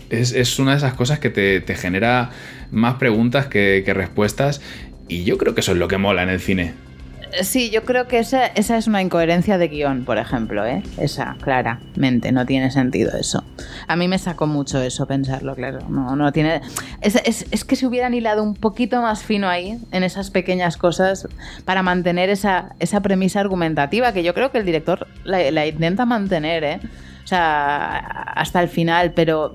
Es, una de esas cosas que te, genera más preguntas que, que respuestas y yo creo que eso es lo que mola en el cine Sí, yo creo que esa, esa es una incoherencia de guion, por ejemplo, ¿eh? Esa, claramente, no tiene sentido eso. A mí me sacó mucho eso pensarlo, claro. No, no tiene. Es, es, es que se hubieran hilado un poquito más fino ahí, en esas pequeñas cosas, para mantener esa, esa premisa argumentativa, que yo creo que el director la, intenta mantener, ¿eh? O sea, hasta el final, pero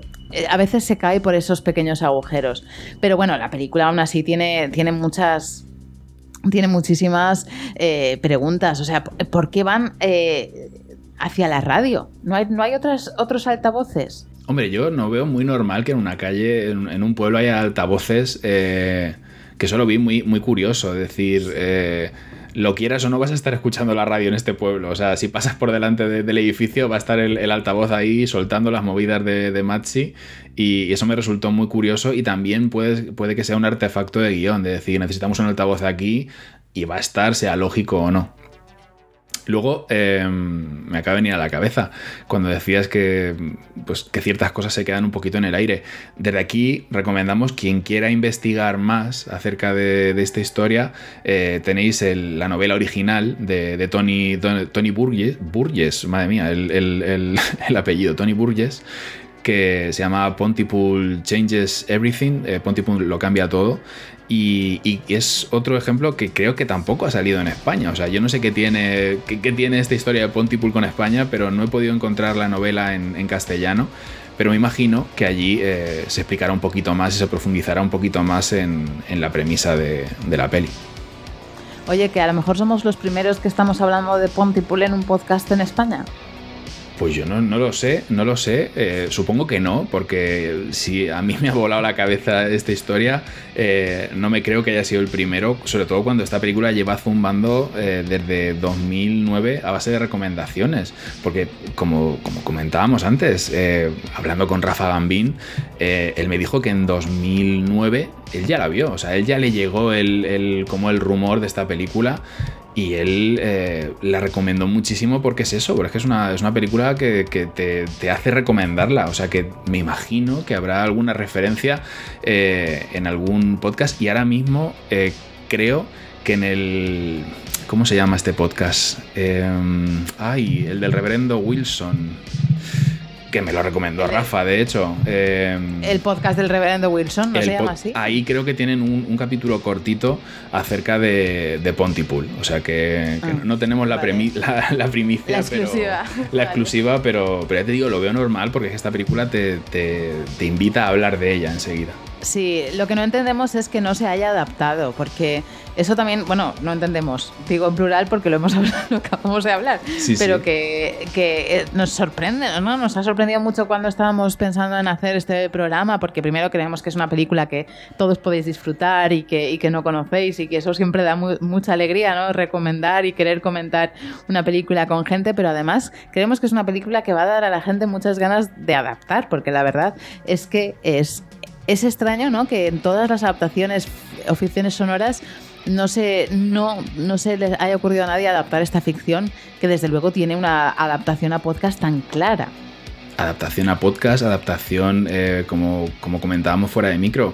a veces se cae por esos pequeños agujeros. Pero bueno, la película aún así tiene, tiene muchas tiene muchísimas eh, preguntas. O sea, ¿por qué van eh, hacia la radio? ¿No hay, no hay otras, otros altavoces? Hombre, yo no veo muy normal que en una calle, en, un pueblo, haya altavoces. Eh, que eso lo vi muy, muy curioso. Es decir, lo quieras o no vas a estar escuchando la radio en este pueblo. O sea, si pasas por delante del edificio va a estar el, altavoz ahí soltando las movidas de, de y eso me resultó muy curioso y también puede, puede que sea un artefacto de guion, de decir, necesitamos un altavoz aquí y va a estar, sea lógico o no. Luego em, me acaba de venir a la cabeza cuando decías que, pues, que ciertas cosas se quedan un poquito en el aire. Desde aquí recomendamos quien quiera investigar más acerca de, esta historia, eh, tenéis la novela original de, Tony, Tony Burgess, Burgess, madre mía, el, *laughs* el apellido, Tony Burgess, que se llama Pontypool Changes Everything, eh, Pontypool lo cambia todo, y, es otro ejemplo que creo que tampoco ha salido en España. O sea, yo no sé qué tiene, qué, tiene esta historia de Pontypool con España, pero no he podido encontrar la novela en, castellano. Pero me imagino que allí eh, se explicará un poquito más y se profundizará un poquito más en, la premisa de, de la peli. Oye, que a lo mejor somos los primeros que estamos hablando de Pontypool en un podcast en España. Pues yo no, lo sé, no lo sé. Eh, supongo que no, porque si a mí me ha volado la cabeza esta historia, eh, no me creo que haya sido el primero, sobre todo cuando esta película lleva zumbando eh, desde 2009 a base de recomendaciones. Porque como, como comentábamos antes, hablando con Rafa Gambín, él me dijo que en 2009 él ya la vio, o sea, él ya le llegó el, como el rumor de esta película y él eh, la recomendó muchísimo porque es eso, porque es que es una, es una película que, te, hace recomendarla. O sea que me imagino que habrá alguna referencia eh, en algún podcast. Y ahora mismo eh, creo que en el, ¿Cómo se llama este podcast? Eh, ay, el del reverendo Wilson que me lo recomendó Rafa, de hecho. Eh, el podcast del reverendo Wilson, ¿no se llama así? Ahí creo que tienen un, capítulo cortito acerca de, de Pontypool. O sea que, ah, no tenemos la, la, primicia. La exclusiva. Pero, la exclusiva, pero, pero ya te digo, lo veo normal porque esta película te, te invita a hablar de ella enseguida. Sí, lo que no entendemos es que no se haya adaptado, porque eso también, bueno, no entendemos, digo en plural porque lo hemos *laughs* hablado, lo acabamos de hablar, pero Que, que, eh, nos sorprende, ¿no? Nos ha sorprendido mucho cuando estábamos pensando en hacer este programa, porque primero creemos que es una película que todos podéis disfrutar y que, y que no conocéis y que eso siempre da mucha alegría, ¿no? Recomendar y querer comentar una película con gente, pero además creemos que es una película que va a dar a la gente muchas ganas de adaptar, porque la verdad es que es es extraño, ¿no? Que en todas las adaptaciones o ficciones sonoras no se, no, no se les haya ocurrido a nadie adaptar esta ficción que desde luego tiene una adaptación a podcast tan clara. Adaptación a podcast, adaptación, eh, como, como comentábamos fuera de micro.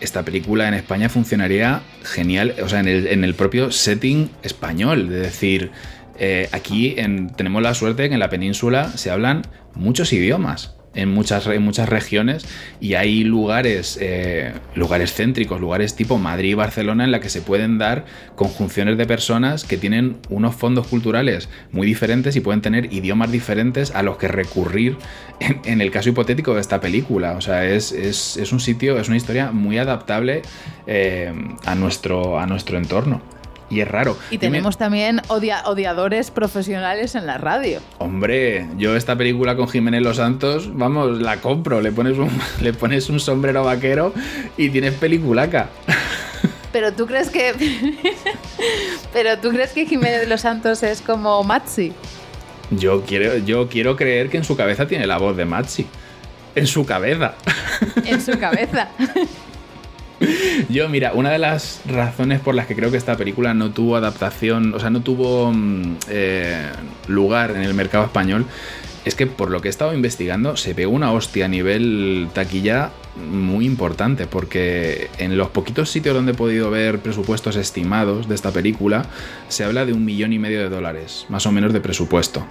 Esta película en España funcionaría genial, o sea, en el, en el propio setting español. Es decir, eh, aquí tenemos la suerte de que en la península se hablan muchos idiomas en muchas, muchas regiones y hay lugares, eh, lugares céntricos, lugares tipo Madrid y Barcelona en la que se pueden dar conjunciones de personas que tienen unos fondos culturales muy diferentes y pueden tener idiomas diferentes a los que recurrir en, el caso hipotético de esta película. O sea, es, un sitio, es una historia muy adaptable eh, a, nuestro, a nuestro entorno y es raro. Y tenemos también odiadores profesionales en la radio. Hombre, yo esta película con Jiménez Los Santos, vamos, la compro, le pones un, *laughs* le pones un sombrero vaquero y tienes peliculaca. *laughs* Pero tú crees que. *laughs* Pero tú crees que Jiménez Los Santos es como Maxi. Yo quiero, yo quiero creer que en su cabeza tiene la voz de Maxi. En su cabeza. En su cabeza. *laughs* Yo, mira, una de las razones por las que creo que esta película no tuvo adaptación, o sea, no tuvo mm, eh, lugar en el mercado español, es que por lo que he estado investigando se pegó una hostia a nivel taquilla muy importante, porque en los poquitos sitios donde he podido ver presupuestos estimados de esta película, se habla de un millón y medio de dólares, más o menos de presupuesto.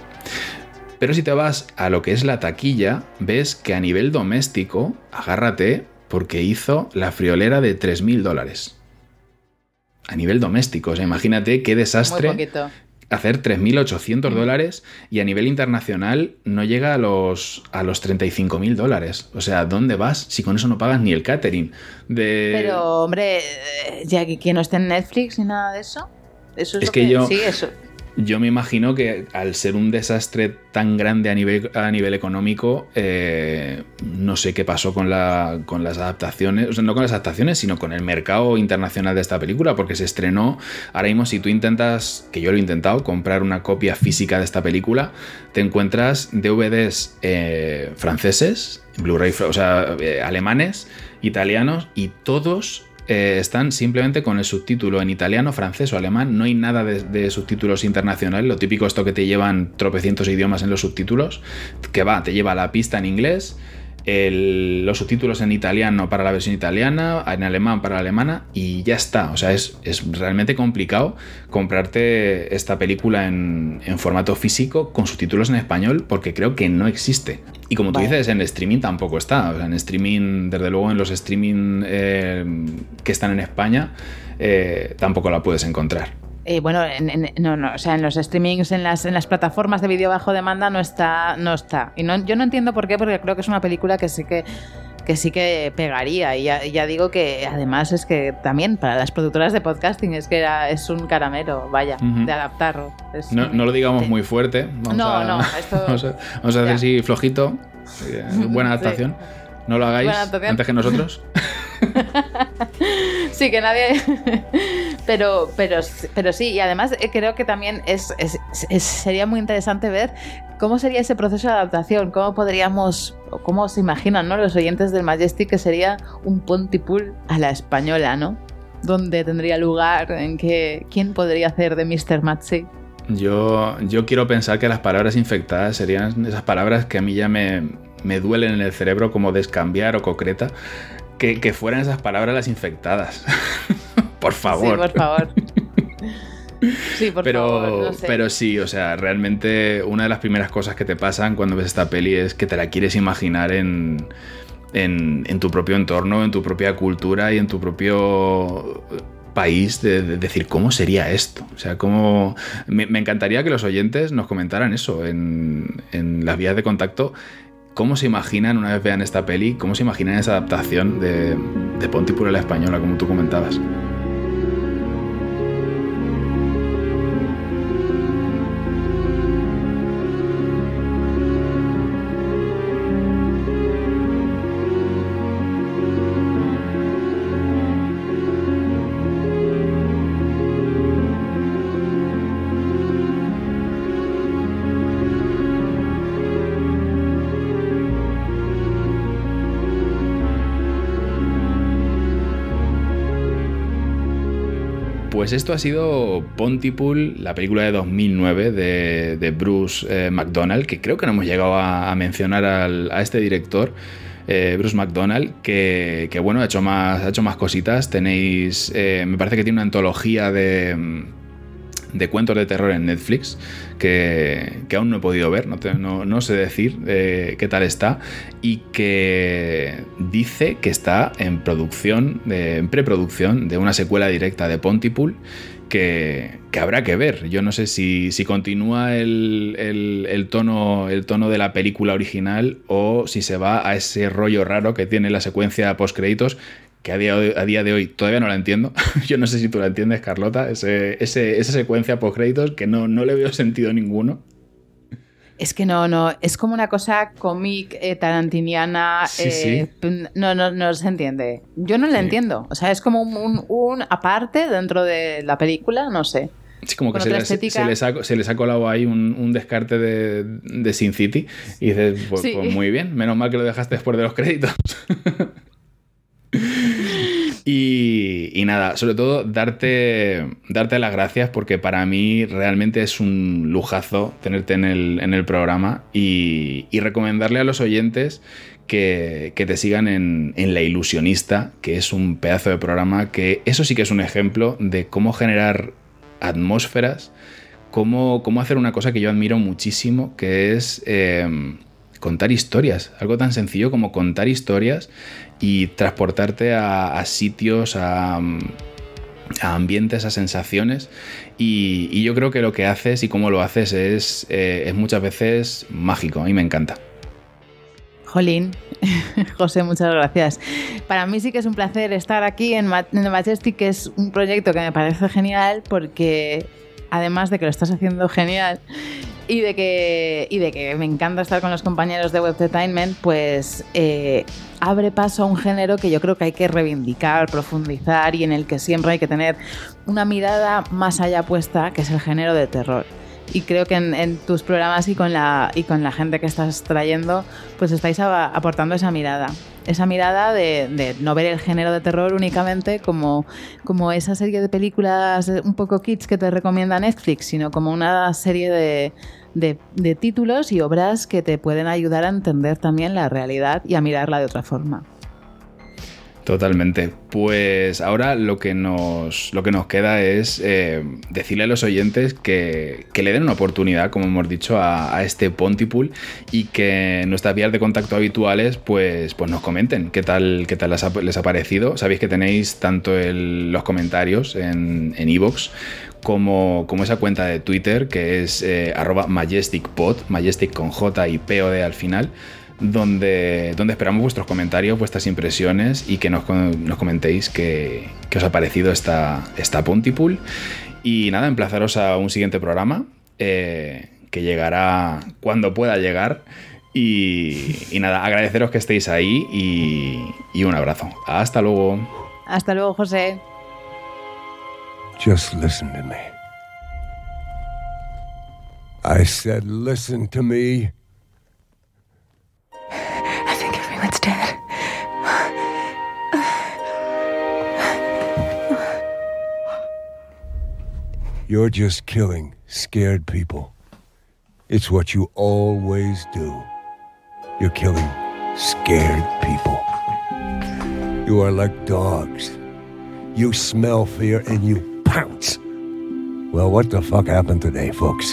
Pero si te vas a lo que es la taquilla, ves que a nivel doméstico, agárrate, porque hizo la friolera de 3.000 dólares. A nivel doméstico, o sea, imagínate qué desastre hacer 3.800 dólares y a nivel internacional no llega a los, a los 35.000 dólares. O sea, ¿dónde vas si con eso no pagas ni el catering? De... Pero, hombre, ya que no esté en Netflix ni nada de eso. Eso es, es que, yo... Sí, eso yo me imagino que al ser un desastre tan grande a nivel, a nivel económico, eh, no sé qué pasó con, la, con las adaptaciones, o sea, no con las adaptaciones, sino con el mercado internacional de esta película, porque se estrenó, ahora mismo si tú intentas, que yo lo he intentado, comprar una copia física de esta película, te encuentras DVDs eh, franceses, Blu-ray, o sea, eh, alemanes, italianos, y todos eh, están simplemente con el subtítulo en italiano, francés o alemán. No hay nada de, subtítulos internacionales. Lo típico esto que te llevan tropecientos idiomas en los subtítulos. Que va, te lleva la pista en inglés los subtítulos en italiano para la versión italiana, en alemán para la alemana y ya está. O sea, es, realmente complicado comprarte esta película en, formato físico con subtítulos en español porque creo que no existe. Y como tú dices, en streaming tampoco está. O sea, en streaming, desde luego en los streaming eh, que están en España, eh, tampoco la puedes encontrar. Eh, bueno, en, no, no, o sea, en los streamings, en las, en las plataformas de vídeo bajo demanda no está, no está. Y no, yo no entiendo por qué, porque creo que es una película que sí que que sí que pegaría. Y ya, digo que además es que también para las productoras de podcasting es que es un caramelo, vaya, de adaptarlo. no, lo digamos muy fuerte. Vamos no, a, no, *laughs* esto... vamos a, hacer así flojito. Eh, *laughs* buena adaptación. *laughs* No lo hagáis antes que nosotros. *laughs* sí, que nadie. *laughs* pero, pero, pero sí, y además eh, creo que también es, sería muy interesante ver cómo sería ese proceso de adaptación, cómo podríamos, cómo se imaginan ¿no? los oyentes del Majestic que sería un Pontypool a la española, ¿no? ¿Dónde tendría lugar? ¿En qué? ¿Quién podría hacer de Mr. Matzi? Yo, yo quiero pensar que las palabras infectadas serían esas palabras que a mí ya me, me duelen en el cerebro como descambiar o concreta, que, fueran esas palabras las infectadas. *laughs* por favor. Sí, por favor. Sí, por pero, favor, no sé. pero sí, o sea, realmente una de las primeras cosas que te pasan cuando ves esta peli es que te la quieres imaginar en, en, en tu propio entorno, en tu propia cultura y en tu propio país de, de decir cómo sería esto. O sea, cómo. Me, me encantaría que los oyentes nos comentaran eso en, en las vías de contacto. ¿Cómo se imaginan, una vez vean esta peli, cómo se imaginan esa adaptación de, de Pontypool a la española, como tú comentabas? Pues esto ha sido Pontypool, la película de 2009 de, Bruce eh, McDonald, que creo que no hemos llegado a, mencionar a este director, eh, Bruce McDonald, que, que, bueno, ha hecho, más, ha hecho más cositas. Tenéis, eh, me parece que tiene una antología de, de cuentos de terror en Netflix que, que aún no he podido ver, no, no- no sé decir eh, qué tal está, y que dice que está en producción, en preproducción de una secuela directa de Pontypool. Que, que habrá que ver. Yo no sé si, si continúa el, el- tono, el tono de la película original o si se va a ese rollo raro que tiene la secuencia post créditos que a día, de- a día de hoy todavía no la entiendo. *laughs* Yo no sé si tú la entiendes, Carlota, ese, ese- esa secuencia post créditos que no, no le veo *laughs* sentido ninguno. Es que no, no, es como una cosa cómic eh, tarantiniana. Sí, eh, sí. No, no, no se entiende. Yo no la Sí. entiendo. O sea, es como un, un- un aparte dentro de la película, no sé. Es como que Con se, otra le- se- les ha, se les ha colado ahí un, un descarte de, de Sin City y dices, pues, Sí. pues muy bien, menos mal que lo dejaste después de los créditos. *laughs* Y, nada, sobre todo darte, darte las gracias porque para mí realmente es un lujazo tenerte en el, en el programa y, y recomendarle a los oyentes que, que te sigan en, en La Ilusionista, que es un pedazo de programa que eso sí que es un ejemplo de cómo generar atmósferas, cómo, cómo hacer una cosa que yo admiro muchísimo, que es eh, contar historias. Algo tan sencillo como contar historias y transportarte a, sitios, a, ambientes, a sensaciones. Y, yo creo que lo que haces y cómo lo haces es, eh, es muchas veces mágico. A mí me encanta. Jolín, *laughs* José, muchas gracias. Para mí sí que es un placer estar aquí en, Ma- en Majestic, que es un proyecto que me parece genial porque además de que lo estás haciendo genial y de que, y de que me encanta estar con los compañeros de Web Entertainment, pues eh, abre paso a un género que yo creo que hay que reivindicar, profundizar y en el que siempre hay que tener una mirada más allá puesta, que es el género de terror. Y creo que en, tus programas y con la y con la gente que estás trayendo pues estáis aportando esa mirada. Esa mirada de, de no ver el género de terror únicamente como, como esa serie de películas un poco kits que te recomienda Netflix sino como una serie de, de, títulos y obras que te pueden ayudar a entender también la realidad y a mirarla de otra forma Totalmente. Pues ahora lo que nos, lo que nos queda es eh, decirle a los oyentes que, que le den una oportunidad, como hemos dicho, a, a este Pontypool y que nuestras vías de contacto habituales pues, pues nos comenten qué tal, qué tal les, ha, les ha parecido. Sabéis que tenéis tanto el- los comentarios en en iVoox como, como esa cuenta de Twitter que es eh, majesticpod, majestic con J y POD al final donde, donde esperamos vuestros comentarios, vuestras impresiones y que nos, nos comentéis qué, os ha parecido esta, esta Pontypool. Y nada, emplazaros a un siguiente programa eh, que llegará cuando pueda llegar. Y, y nada, agradeceros que estéis ahí y, y un abrazo. Hasta luego. hasta luego José Just listen to me. I said, listen to me. I think everyone's dead. You're just killing scared people. It's what you always do. You're killing scared people. You are like dogs. You smell fear and you pounce. Well, what the fuck happened today, folks?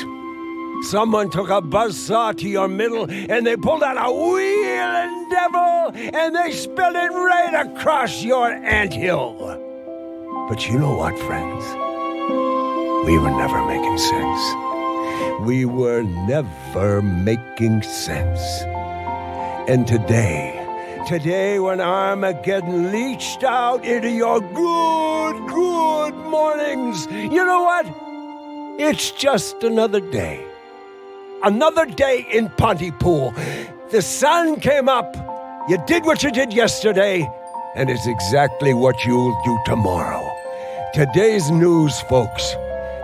Someone took a buzzsaw to your middle and they pulled out a wheeling devil and they spilled it right across your anthill. But you know what, friends? We were never making sense. We were never making sense. And today, today when Armageddon leached out into your good, good mornings, you know what? It's just another day. Another day in Pontypool. The sun came up. You did what you did yesterday, and it's exactly what you'll do tomorrow. Today's news, folks.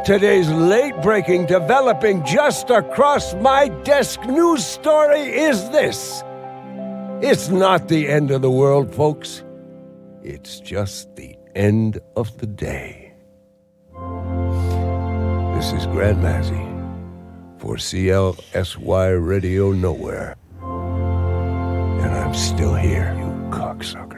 Today's late breaking, developing just across my desk news story is this. It's not the end of the world, folks. It's just the end of the day. This is Grant Mazzy for CLSY Radio Nowhere. And I'm still here, you cocksuckers.